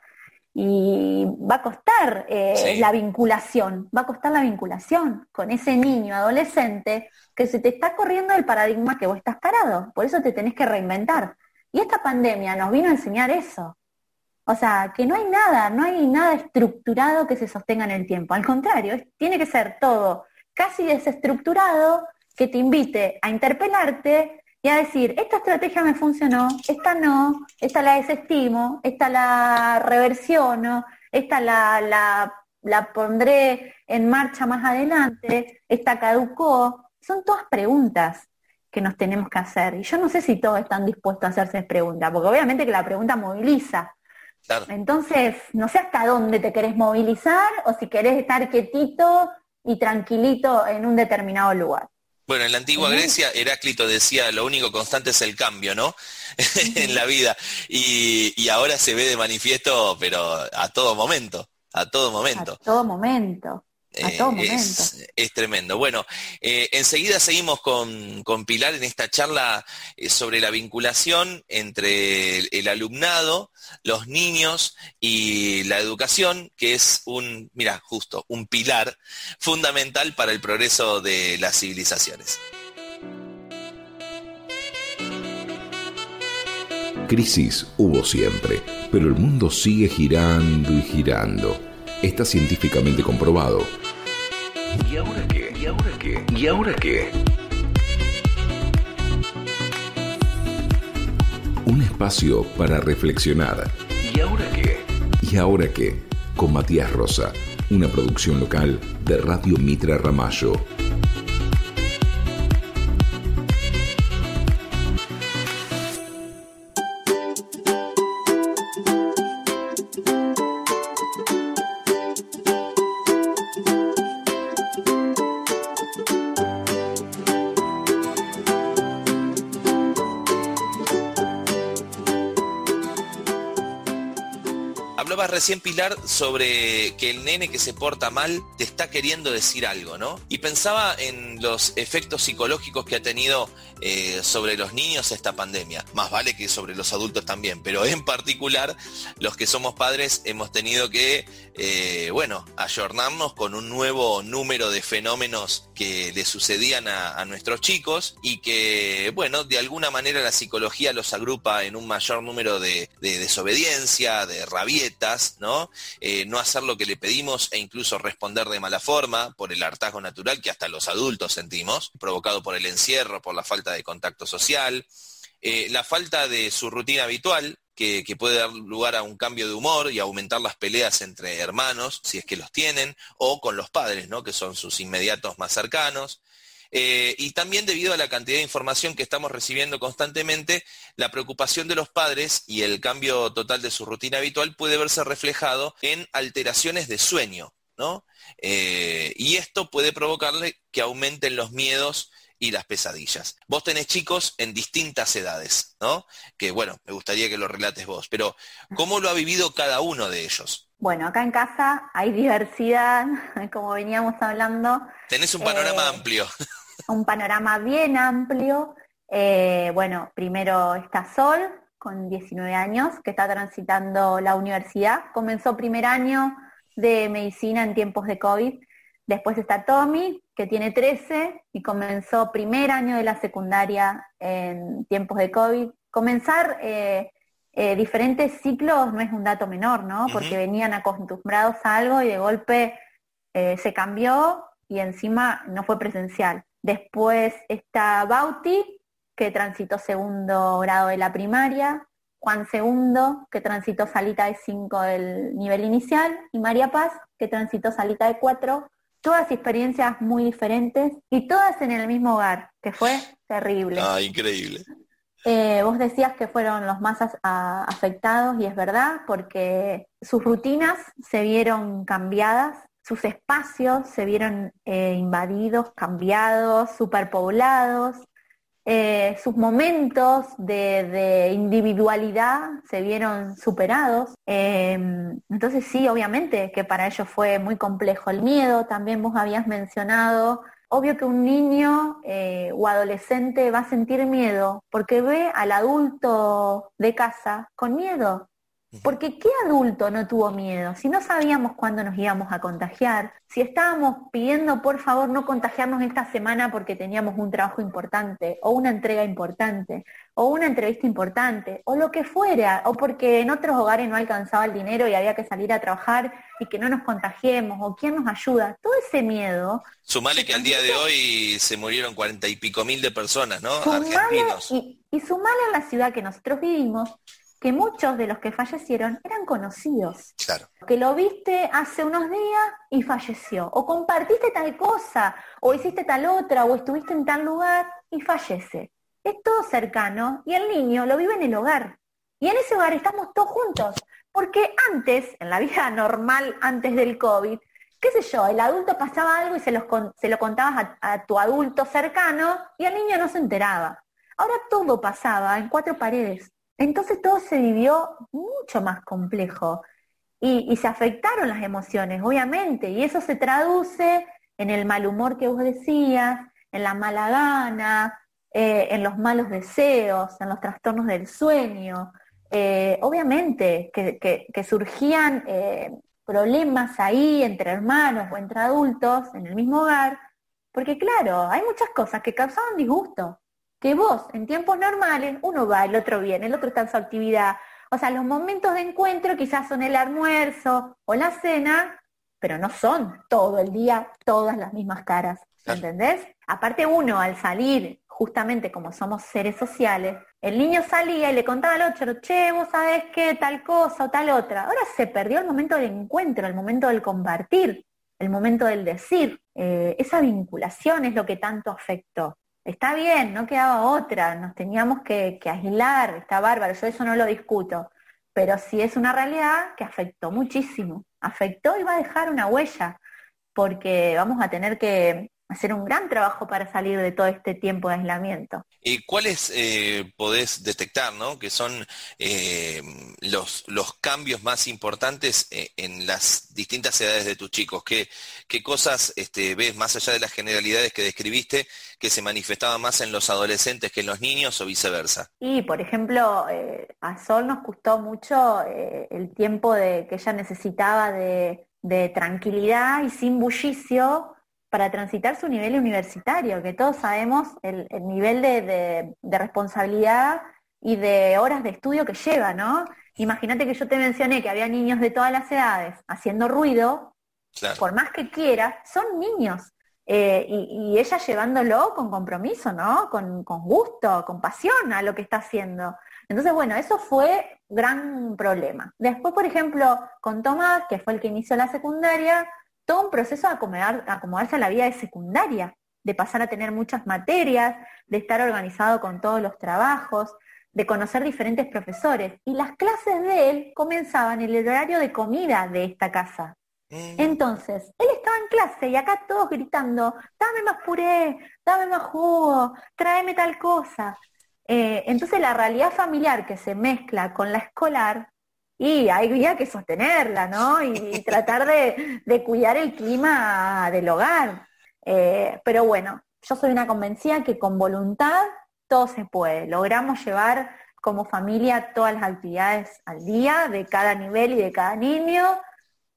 y va a costar eh, la vinculación, va a costar la vinculación con ese niño adolescente que se te está corriendo el paradigma que vos estás parado, por eso te tenés que reinventar. Y esta pandemia nos vino a enseñar eso. O sea, que no hay nada, no hay nada estructurado que se sostenga en el tiempo. Al contrario, tiene que ser todo casi desestructurado que te invite a interpelarte y a decir, esta estrategia me funcionó, esta no, esta la desestimo, esta la reversiono, esta la, la, pondré en marcha más adelante, esta caducó. Son todas preguntas que nos tenemos que hacer. Y yo no sé si todos están dispuestos a hacerse preguntas, porque obviamente que la pregunta moviliza. Entonces, no sé hasta dónde te querés movilizar o si querés estar quietito y tranquilito en un determinado lugar. Bueno, en la antigua Grecia Heráclito decía lo único constante es el cambio, ¿no? en la vida. Y, ahora se ve de manifiesto, pero a todo momento, a todo momento. A todo momento. A eh, todo momento. Es, tremendo. Bueno, eh, enseguida seguimos con, Pilar en esta charla eh, sobre la vinculación entre el, alumnado, los niños y la educación, que es un, mira, justo, un pilar fundamental para el progreso de las civilizaciones. Crisis hubo siempre, pero el mundo sigue girando y girando. Está científicamente comprobado ¿Y ahora qué? ¿Y ahora qué? ¿Y ahora qué? Un espacio para reflexionar. ¿Y ahora qué? ¿Y ahora qué? Con Matías Rosa, una producción local de Radio Mitra Ramallo. Recién, Pilar, sobre que el nene que se porta mal te está queriendo decir algo, ¿no? Y pensaba en los efectos psicológicos que ha tenido eh, sobre los niños esta pandemia. Más vale que sobre los adultos también, pero en particular los que somos padres hemos tenido que, eh, bueno, ayornarnos con un nuevo número de fenómenos que le sucedían a, nuestros chicos y que, bueno, de alguna manera la psicología los agrupa en un mayor número de, desobediencia, de rabietas, ¿no? Eh, no hacer lo que le pedimos e incluso responder de mala forma por el hartazgo natural que hasta los adultos sentimos, provocado por el encierro, por la falta de contacto social, eh, la falta de su rutina habitual, que, puede dar lugar a un cambio de humor y aumentar las peleas entre hermanos, si es que los tienen, o con los padres, ¿no? que son sus inmediatos más cercanos. Eh, y también debido a la cantidad de información que estamos recibiendo constantemente, la preocupación de los padres y el cambio total de su rutina habitual puede verse reflejado en alteraciones de sueño, ¿no? Eh, y esto puede provocarle que aumenten los miedos y las pesadillas. Vos tenés chicos en distintas edades, ¿no? Que bueno, me gustaría que lo relates vos, pero ¿cómo lo ha vivido cada uno de ellos? Bueno, acá en casa hay diversidad, como veníamos hablando. Tenés un panorama eh, amplio. Un panorama bien amplio. Eh, bueno, primero está Sol, con 19 años, que está transitando la universidad. Comenzó primer año de medicina en tiempos de COVID Después está Tommy, que tiene 13 y comenzó primer año de la secundaria en tiempos de COVID. Comenzar eh, eh, diferentes ciclos no es un dato menor, ¿no? Porque venían acostumbrados a algo y de golpe eh, se cambió y encima no fue presencial. Después está Bauti, que transitó segundo grado de la primaria, Juan Segundo, que transitó salita de 5 del nivel inicial, y María Paz, que transitó salita de 4 todas experiencias muy diferentes y todas en el mismo hogar, que fue terrible. Ah, increíble. Eh, vos decías que fueron los más afectados y es verdad, porque sus rutinas se vieron cambiadas, sus espacios se vieron eh, invadidos, cambiados, superpoblados, eh, sus momentos de, individualidad se vieron superados. Em, entonces sí, obviamente que para ellos fue muy complejo el miedo. También vos habías mencionado, obvio que un niño eh, o adolescente va a sentir miedo porque ve al adulto de casa con miedo. Porque ¿qué adulto no tuvo miedo? Si no sabíamos cuándo nos íbamos a contagiar, si estábamos pidiendo por favor no contagiarnos esta semana porque teníamos un trabajo importante, o una entrega importante, o una entrevista importante, o lo que fuera, o porque en otros hogares no alcanzaba el dinero y había que salir a trabajar y que no nos contagiemos, o quién nos ayuda, todo ese miedo. Sumale que al día de hoy se murieron cuarenta y pico mil de personas, ¿no? Argentinos. Y, y sumale en la ciudad que nosotros vivimos, que muchos de los que fallecieron eran conocidos. Claro. Que lo viste hace unos días y falleció. O compartiste tal cosa, o hiciste tal otra, o estuviste en tal lugar y fallece. Es todo cercano y el niño lo vive en el hogar. Y en ese hogar estamos todos juntos. Porque antes, en la vida normal, antes del COVID, qué sé yo, el adulto pasaba algo y se, se lo contabas a, a tu adulto cercano y el niño no se enteraba. Ahora todo pasaba en cuatro paredes. Entonces todo se vivió mucho más complejo y, se afectaron las emociones, obviamente, y eso se traduce en el mal humor que vos decías, en la mala gana, eh, en los malos deseos, en los trastornos del sueño. Eh, obviamente que, surgían eh, problemas ahí entre hermanos o entre adultos en el mismo hogar, porque claro, hay muchas cosas que causaban disgusto que vos en tiempos normales, uno va, el otro viene, el otro está en su actividad. O sea, los momentos de encuentro quizás son el almuerzo o la cena, pero no son todo el día todas las mismas caras. ¿Entendés? Aparte uno al salir, justamente como somos seres sociales, el niño salía y le contaba al otro, che, vos sabés qué, tal cosa o tal otra. Ahora se perdió el momento del encuentro, el momento del compartir, el momento del decir. Eh, esa vinculación es lo que tanto afectó. Está bien, no quedaba otra, nos teníamos que, aislar, está bárbaro, yo eso no lo discuto, pero sí es una realidad que afectó muchísimo, afectó y va a dejar una huella, porque vamos a tener que hacer un gran trabajo para salir de todo este tiempo de aislamiento. ¿Y cuáles eh, podés detectar, ¿no? que son eh, los, los cambios más importantes eh, en las distintas edades de tus chicos? ¿Qué, qué cosas este, ves más allá de las generalidades que describiste que se manifestaban más en los adolescentes que en los niños o viceversa? Y, por ejemplo, a Sol nos gustó mucho el tiempo de, que ella necesitaba de, de tranquilidad y sin bullicio para transitar su nivel universitario, que todos sabemos el, nivel de, responsabilidad y de horas de estudio que lleva, ¿no? Imagínate que yo te mencioné que había niños de todas las edades haciendo ruido, por más que quiera, son niños. Eh, y, ella llevándolo con compromiso, ¿no? Con, con gusto, con pasión a lo que está haciendo. Entonces, bueno, eso fue gran problema. Después, por ejemplo, con Tomás, que fue el que inició la secundaria, todo un proceso de acomodarse a la vida de secundaria, de pasar a tener muchas materias, de estar organizado con todos los trabajos, de conocer diferentes profesores. Y las clases de él comenzaban en el horario de comida de esta casa. Mm. Entonces, él estaba en clase y acá todos gritando, dame más puré, dame más jugo, tráeme tal cosa. Eh, entonces la realidad familiar que se mezcla con la escolar y hay que sostenerla, ¿no? Y, tratar de, cuidar el clima del hogar. Eh, pero bueno, yo soy una convencida que con voluntad todo se puede. Logramos llevar como familia todas las actividades al día de cada nivel y de cada niño.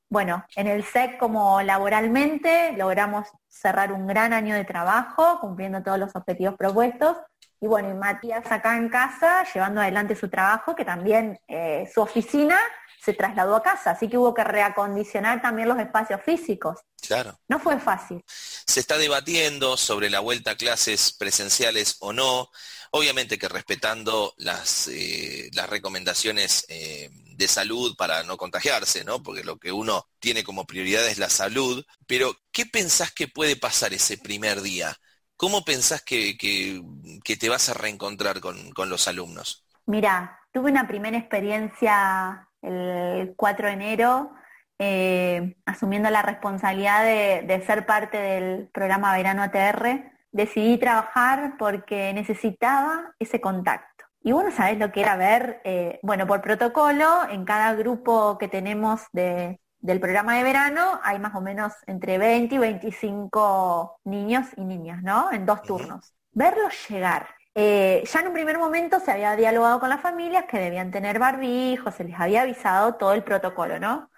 Bueno, en el SEC como laboralmente logramos cerrar un gran año de trabajo, cumpliendo todos los objetivos propuestos y bueno, y Matías acá en casa, llevando adelante su trabajo, que también eh, su oficina se trasladó a casa, así que hubo que reacondicionar también los espacios físicos. Claro. No fue fácil. Se está debatiendo sobre la vuelta a clases presenciales o no, obviamente que respetando las, eh, las recomendaciones eh, de salud para no contagiarse, ¿no? Porque lo que uno tiene como prioridad es la salud, pero ¿qué pensás que puede pasar ese primer día? ¿Cómo pensás que, te vas a reencontrar con, los alumnos? Mira, tuve una primera experiencia el 4 de enero, eh, asumiendo la responsabilidad de, ser parte del programa Verano ATR. Decidí trabajar porque necesitaba ese contacto. Y bueno, sabés lo que era ver, eh, bueno, por protocolo, en cada grupo que tenemos de, del programa de verano hay más o menos entre 20 y 25 niños y niñas, ¿no? En dos turnos. Verlos llegar. Eh, ya en un primer momento se había dialogado con las familias que debían tener barbijos, se les había avisado todo el protocolo, ¿no?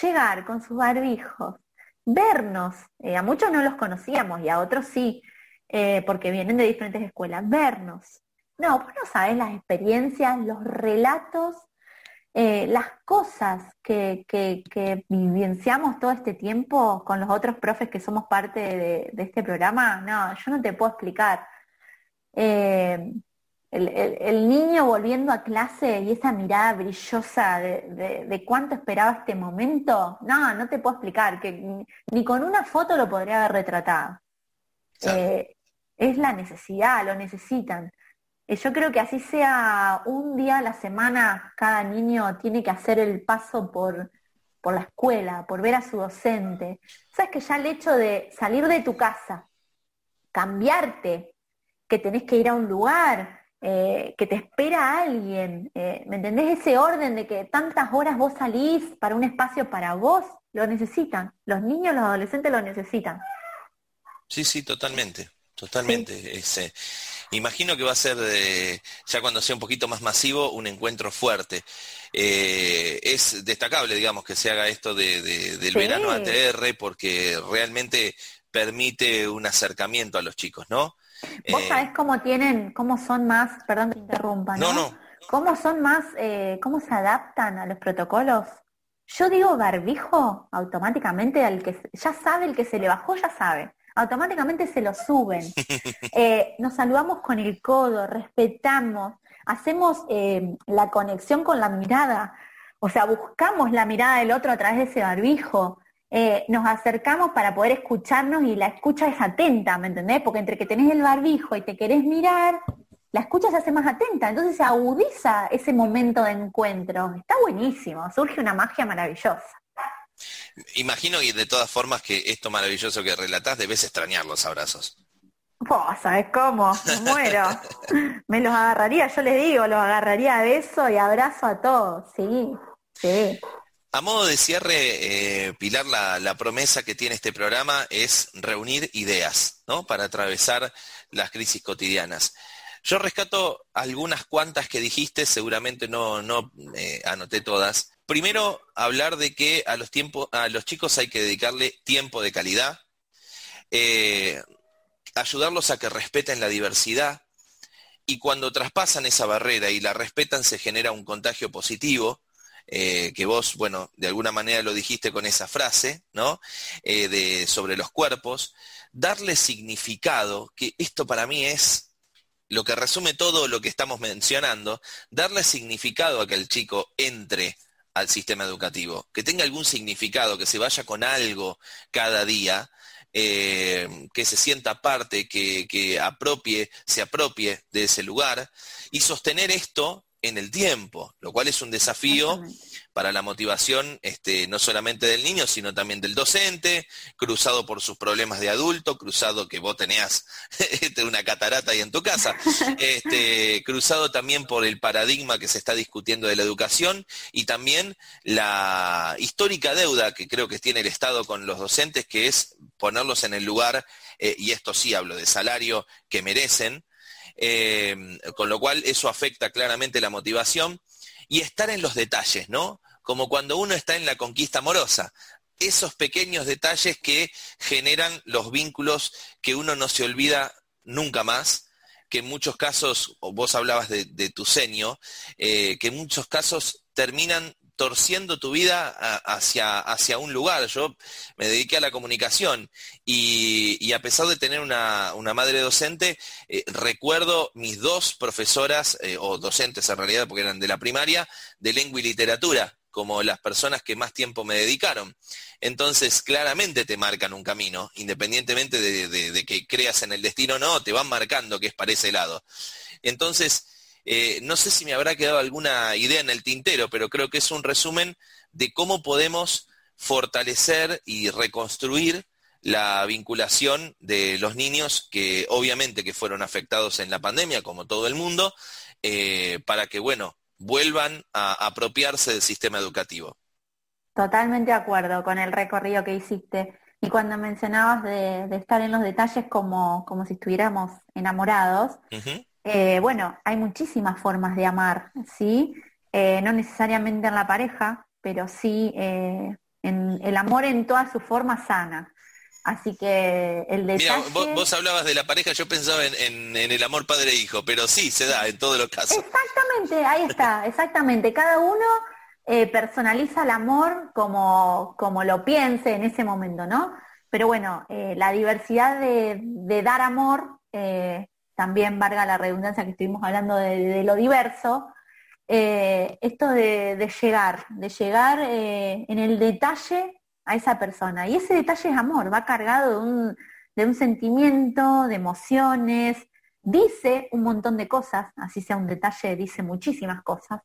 Llegar con sus barbijos, vernos, eh, a muchos no los conocíamos y a otros sí, eh, porque vienen de diferentes escuelas, vernos. No, vos no sabés las experiencias, los relatos eh, las cosas que, vivenciamos todo este tiempo con los otros profes que somos parte de, este programa, no, yo no te puedo explicar. Eh, el, niño volviendo a clase y esa mirada brillosa de, cuánto esperaba este momento, no, no te puedo explicar, que ni, con una foto lo podría haber retratado. Eh, es la necesidad, lo necesitan. Eh, yo creo que así sea un día a la semana, cada niño tiene que hacer el paso por, por la escuela, por ver a su docente. Sabes que ya el hecho de salir de tu casa, cambiarte, que tenés que ir a un lugar, eh, que te espera alguien, eh, ¿me entendés? Ese orden de que tantas horas vos salís para un espacio para vos, lo necesitan. Los niños, los adolescentes lo necesitan. Sí, sí, totalmente, totalmente. Ese Imagino que va a ser, ya cuando sea un poquito más masivo, un encuentro fuerte. Eh, es destacable, digamos, que se haga esto de, del verano ATR porque realmente permite un acercamiento a los chicos, ¿no? Vos eh, sabés cómo tienen, cómo son más, perdón que interrumpa, ¿no? No, no. ¿Cómo son más, eh, cómo se adaptan a los protocolos? Yo digo barbijo automáticamente al que ya sabe, el que se le bajó ya sabe automáticamente se lo suben. Eh, nos saludamos con el codo, respetamos, hacemos eh, la conexión con la mirada, o sea, buscamos la mirada del otro a través de ese barbijo. Eh, nos acercamos para poder escucharnos y la escucha es atenta, ¿me entendés? Porque entre que tenés el barbijo y te querés mirar, la escucha se hace más atenta, entonces se agudiza ese momento de encuentro. Está buenísimo, surge una magia maravillosa. Imagino y de todas formas que esto maravilloso que relatás debes extrañar los abrazos. ¿sabes cómo? Me muero. Me los agarraría, yo les digo, los agarraría a beso y abrazo a todos, sí, sí. A modo de cierre, eh, Pilar, la, promesa que tiene este programa es reunir ideas, ¿no? Para atravesar las crisis cotidianas. Yo rescato algunas cuantas que dijiste, seguramente no, no eh, anoté todas. Primero, hablar de que a los, a los chicos hay que dedicarle tiempo de calidad, eh, ayudarlos a que respeten la diversidad, y cuando traspasan esa barrera y la respetan se genera un contagio positivo, eh, que vos, bueno, de alguna manera lo dijiste con esa frase, ¿no? Eh, de, sobre los cuerpos, darle significado, que esto para mí es lo que resume todo lo que estamos mencionando, darle significado a que el chico entre al sistema educativo, que tenga algún significado, que se vaya con algo cada día, eh, que se sienta parte, que, que apropie, se apropie de ese lugar, y sostener esto en el tiempo, lo cual es un desafío para la motivación este, no solamente del niño, sino también del docente, cruzado por sus problemas de adulto, cruzado que vos tenías este, una catarata ahí en tu casa, este, cruzado también por el paradigma que se está discutiendo de la educación y también la histórica deuda que creo que tiene el Estado con los docentes, que es ponerlos en el lugar, eh, y esto sí hablo de salario, que merecen, eh, con lo cual eso afecta claramente la motivación y estar en los detalles, ¿no? Como cuando uno está en la conquista amorosa. Esos pequeños detalles que generan los vínculos que uno no se olvida nunca más, que en muchos casos, vos hablabas de, tu seño, eh, que en muchos casos terminan torciendo tu vida hacia, hacia un lugar. Yo me dediqué a la comunicación y, a pesar de tener una, madre docente, eh, recuerdo mis dos profesoras, eh, o docentes en realidad, porque eran de la primaria, de lengua y literatura, como las personas que más tiempo me dedicaron. Entonces, claramente te marcan un camino, independientemente de, de que creas en el destino o no, te van marcando que es para ese lado. Entonces, eh, no sé si me habrá quedado alguna idea en el tintero, pero creo que es un resumen de cómo podemos fortalecer y reconstruir la vinculación de los niños que obviamente que fueron afectados en la pandemia, como todo el mundo, eh, para que, bueno, vuelvan a apropiarse del sistema educativo. Totalmente de acuerdo con el recorrido que hiciste. Y cuando mencionabas de, estar en los detalles como, como si estuviéramos enamorados, eh, bueno, hay muchísimas formas de amar, ¿sí? Eh, no necesariamente en la pareja, pero sí eh, en el amor en toda su forma sana. Así que el detalle... Mira, vos, hablabas de la pareja, yo pensaba en, el amor padre-hijo, pero sí, se da en todos los casos. Exactamente, ahí está, exactamente. Cada uno personaliza el amor como, como lo piense en ese momento, ¿no? Pero bueno, la diversidad de, de dar amor también valga la redundancia que estuvimos hablando de, lo diverso, eh, esto de, llegar, de llegar eh, en el detalle a esa persona. Y ese detalle es amor, va cargado de un, sentimiento, de emociones, dice un montón de cosas, así sea un detalle, dice muchísimas cosas,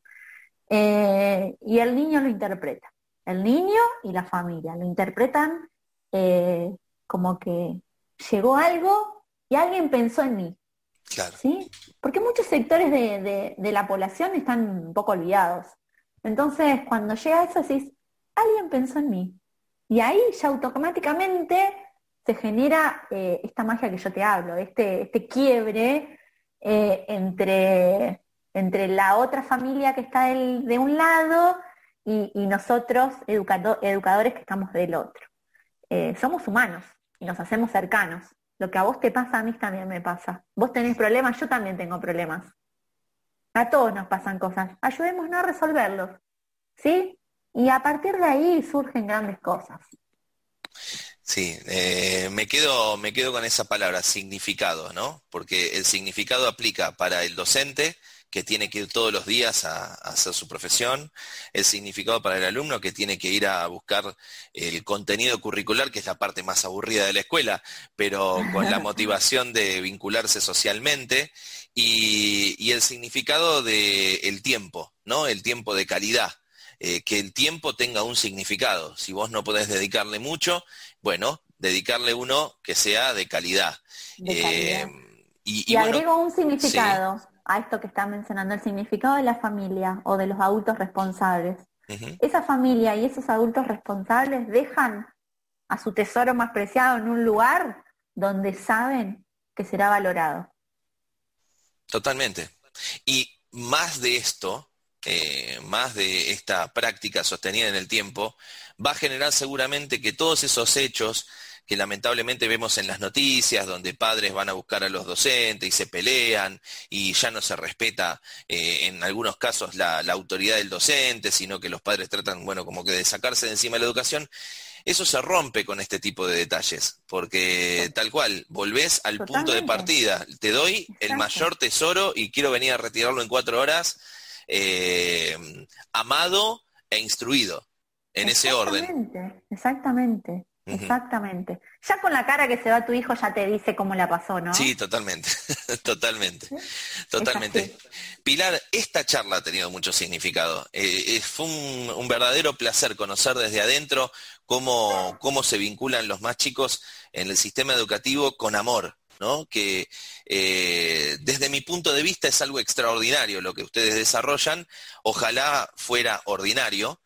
eh, y el niño lo interpreta. El niño y la familia lo interpretan como que llegó algo y alguien pensó en mí. ¿Sí? Porque muchos sectores de, la población están un poco olvidados. Entonces, cuando llega eso, decís, alguien pensó en mí. Y ahí ya automáticamente se genera eh, esta magia que yo te hablo, este, este quiebre eh, entre, entre la otra familia que está de un lado y, nosotros, educadores que estamos del otro. Eh, somos humanos y nos hacemos cercanos. Lo que a vos te pasa, a mí también me pasa. Vos tenés problemas, yo también tengo problemas. A todos nos pasan cosas. Ayudémonos a resolverlos. ¿Sí? Y a partir de ahí surgen grandes cosas. Sí, eh, me, quedo, me quedo con esa palabra, significado, ¿no? Porque el significado aplica para el docente, que tiene que ir todos los días a, hacer su profesión, el significado para el alumno que tiene que ir a buscar el contenido curricular, que es la parte más aburrida de la escuela, pero con la motivación de vincularse socialmente, y, el significado del tiempo, ¿no? El tiempo de calidad. eh, que el tiempo tenga un significado. Si vos no podés dedicarle mucho, bueno, dedicarle uno que sea de calidad. Eh, y, agrego un significado a esto que está mencionando, el significado de la familia o de los adultos responsables. Esa familia y esos adultos responsables dejan a su tesoro más preciado en un lugar donde saben que será valorado. Totalmente. Y más de esto, eh, más de esta práctica sostenida en el tiempo, va a generar seguramente que todos esos hechos que lamentablemente vemos en las noticias, donde padres van a buscar a los docentes y se pelean y ya no se respeta eh, en algunos casos la, autoridad del docente, sino que los padres tratan, bueno, como que de sacarse de encima de la educación. Eso se rompe con este tipo de detalles, porque tal cual, volvés al punto de partida. Te doy el mayor tesoro y quiero venir a retirarlo en cuatro horas, eh, amado e instruido, en ese orden. Exactamente. Exactamente. Ya con la cara que se va tu hijo ya te dice cómo la pasó, ¿no? Sí, totalmente, totalmente, totalmente. Pilar, esta charla ha tenido mucho significado. Eh, eh, fue un, verdadero placer conocer desde adentro cómo, cómo se vinculan los más chicos en el sistema educativo con amor, ¿no? Que eh, desde mi punto de vista es algo extraordinario lo que ustedes desarrollan. Ojalá fuera ordinario,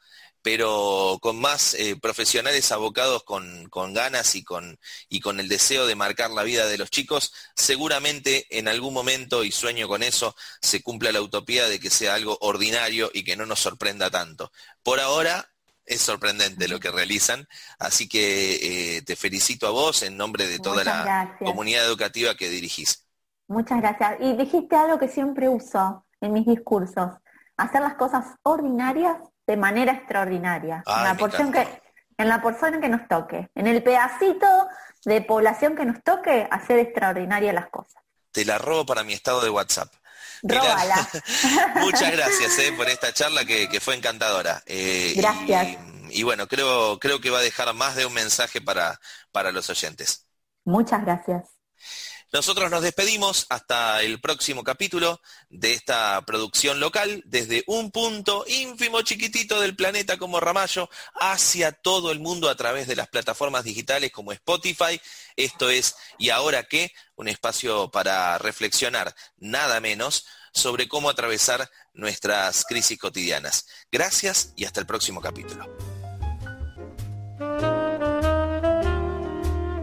pero con más eh, profesionales abocados con, ganas y con, y con el deseo de marcar la vida de los chicos, seguramente en algún momento, y sueño con eso, se cumpla la utopía de que sea algo ordinario y que no nos sorprenda tanto. Por ahora es sorprendente lo que realizan, así que eh, te felicito a vos en nombre de toda la comunidad educativa que dirigís. Muchas gracias. Y dijiste algo que siempre uso en mis discursos, hacer las cosas ordinarias de manera extraordinaria. en, la porción que, en la porción que nos toque. En el pedacito de población que nos toque, hacer extraordinarias las cosas. Te la robo para mi estado de WhatsApp. Róbala. muchas gracias eh, por esta charla que, fue encantadora. Eh, gracias. Y, bueno, creo, creo que va a dejar más de un mensaje para, para los oyentes. Muchas gracias. Nosotros nos despedimos hasta el próximo capítulo de esta producción local, desde un punto ínfimo chiquitito del planeta como Ramallo, hacia todo el mundo a través de las plataformas digitales como Spotify. Esto es ¿Y ahora qué? Un espacio para reflexionar, nada menos, sobre cómo atravesar nuestras crisis cotidianas. Gracias y hasta el próximo capítulo.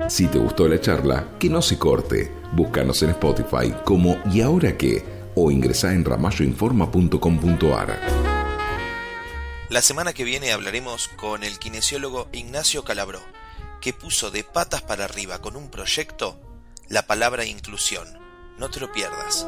Si te gustó la charla, que no se corte. Búscanos en Spotify como ¿Y ahora qué? o ingresa en ramalloinforma.com.ar. La semana que viene hablaremos con el kinesiólogo Ignacio Calabró, que puso de patas para arriba con un proyecto la palabra inclusión. No te lo pierdas.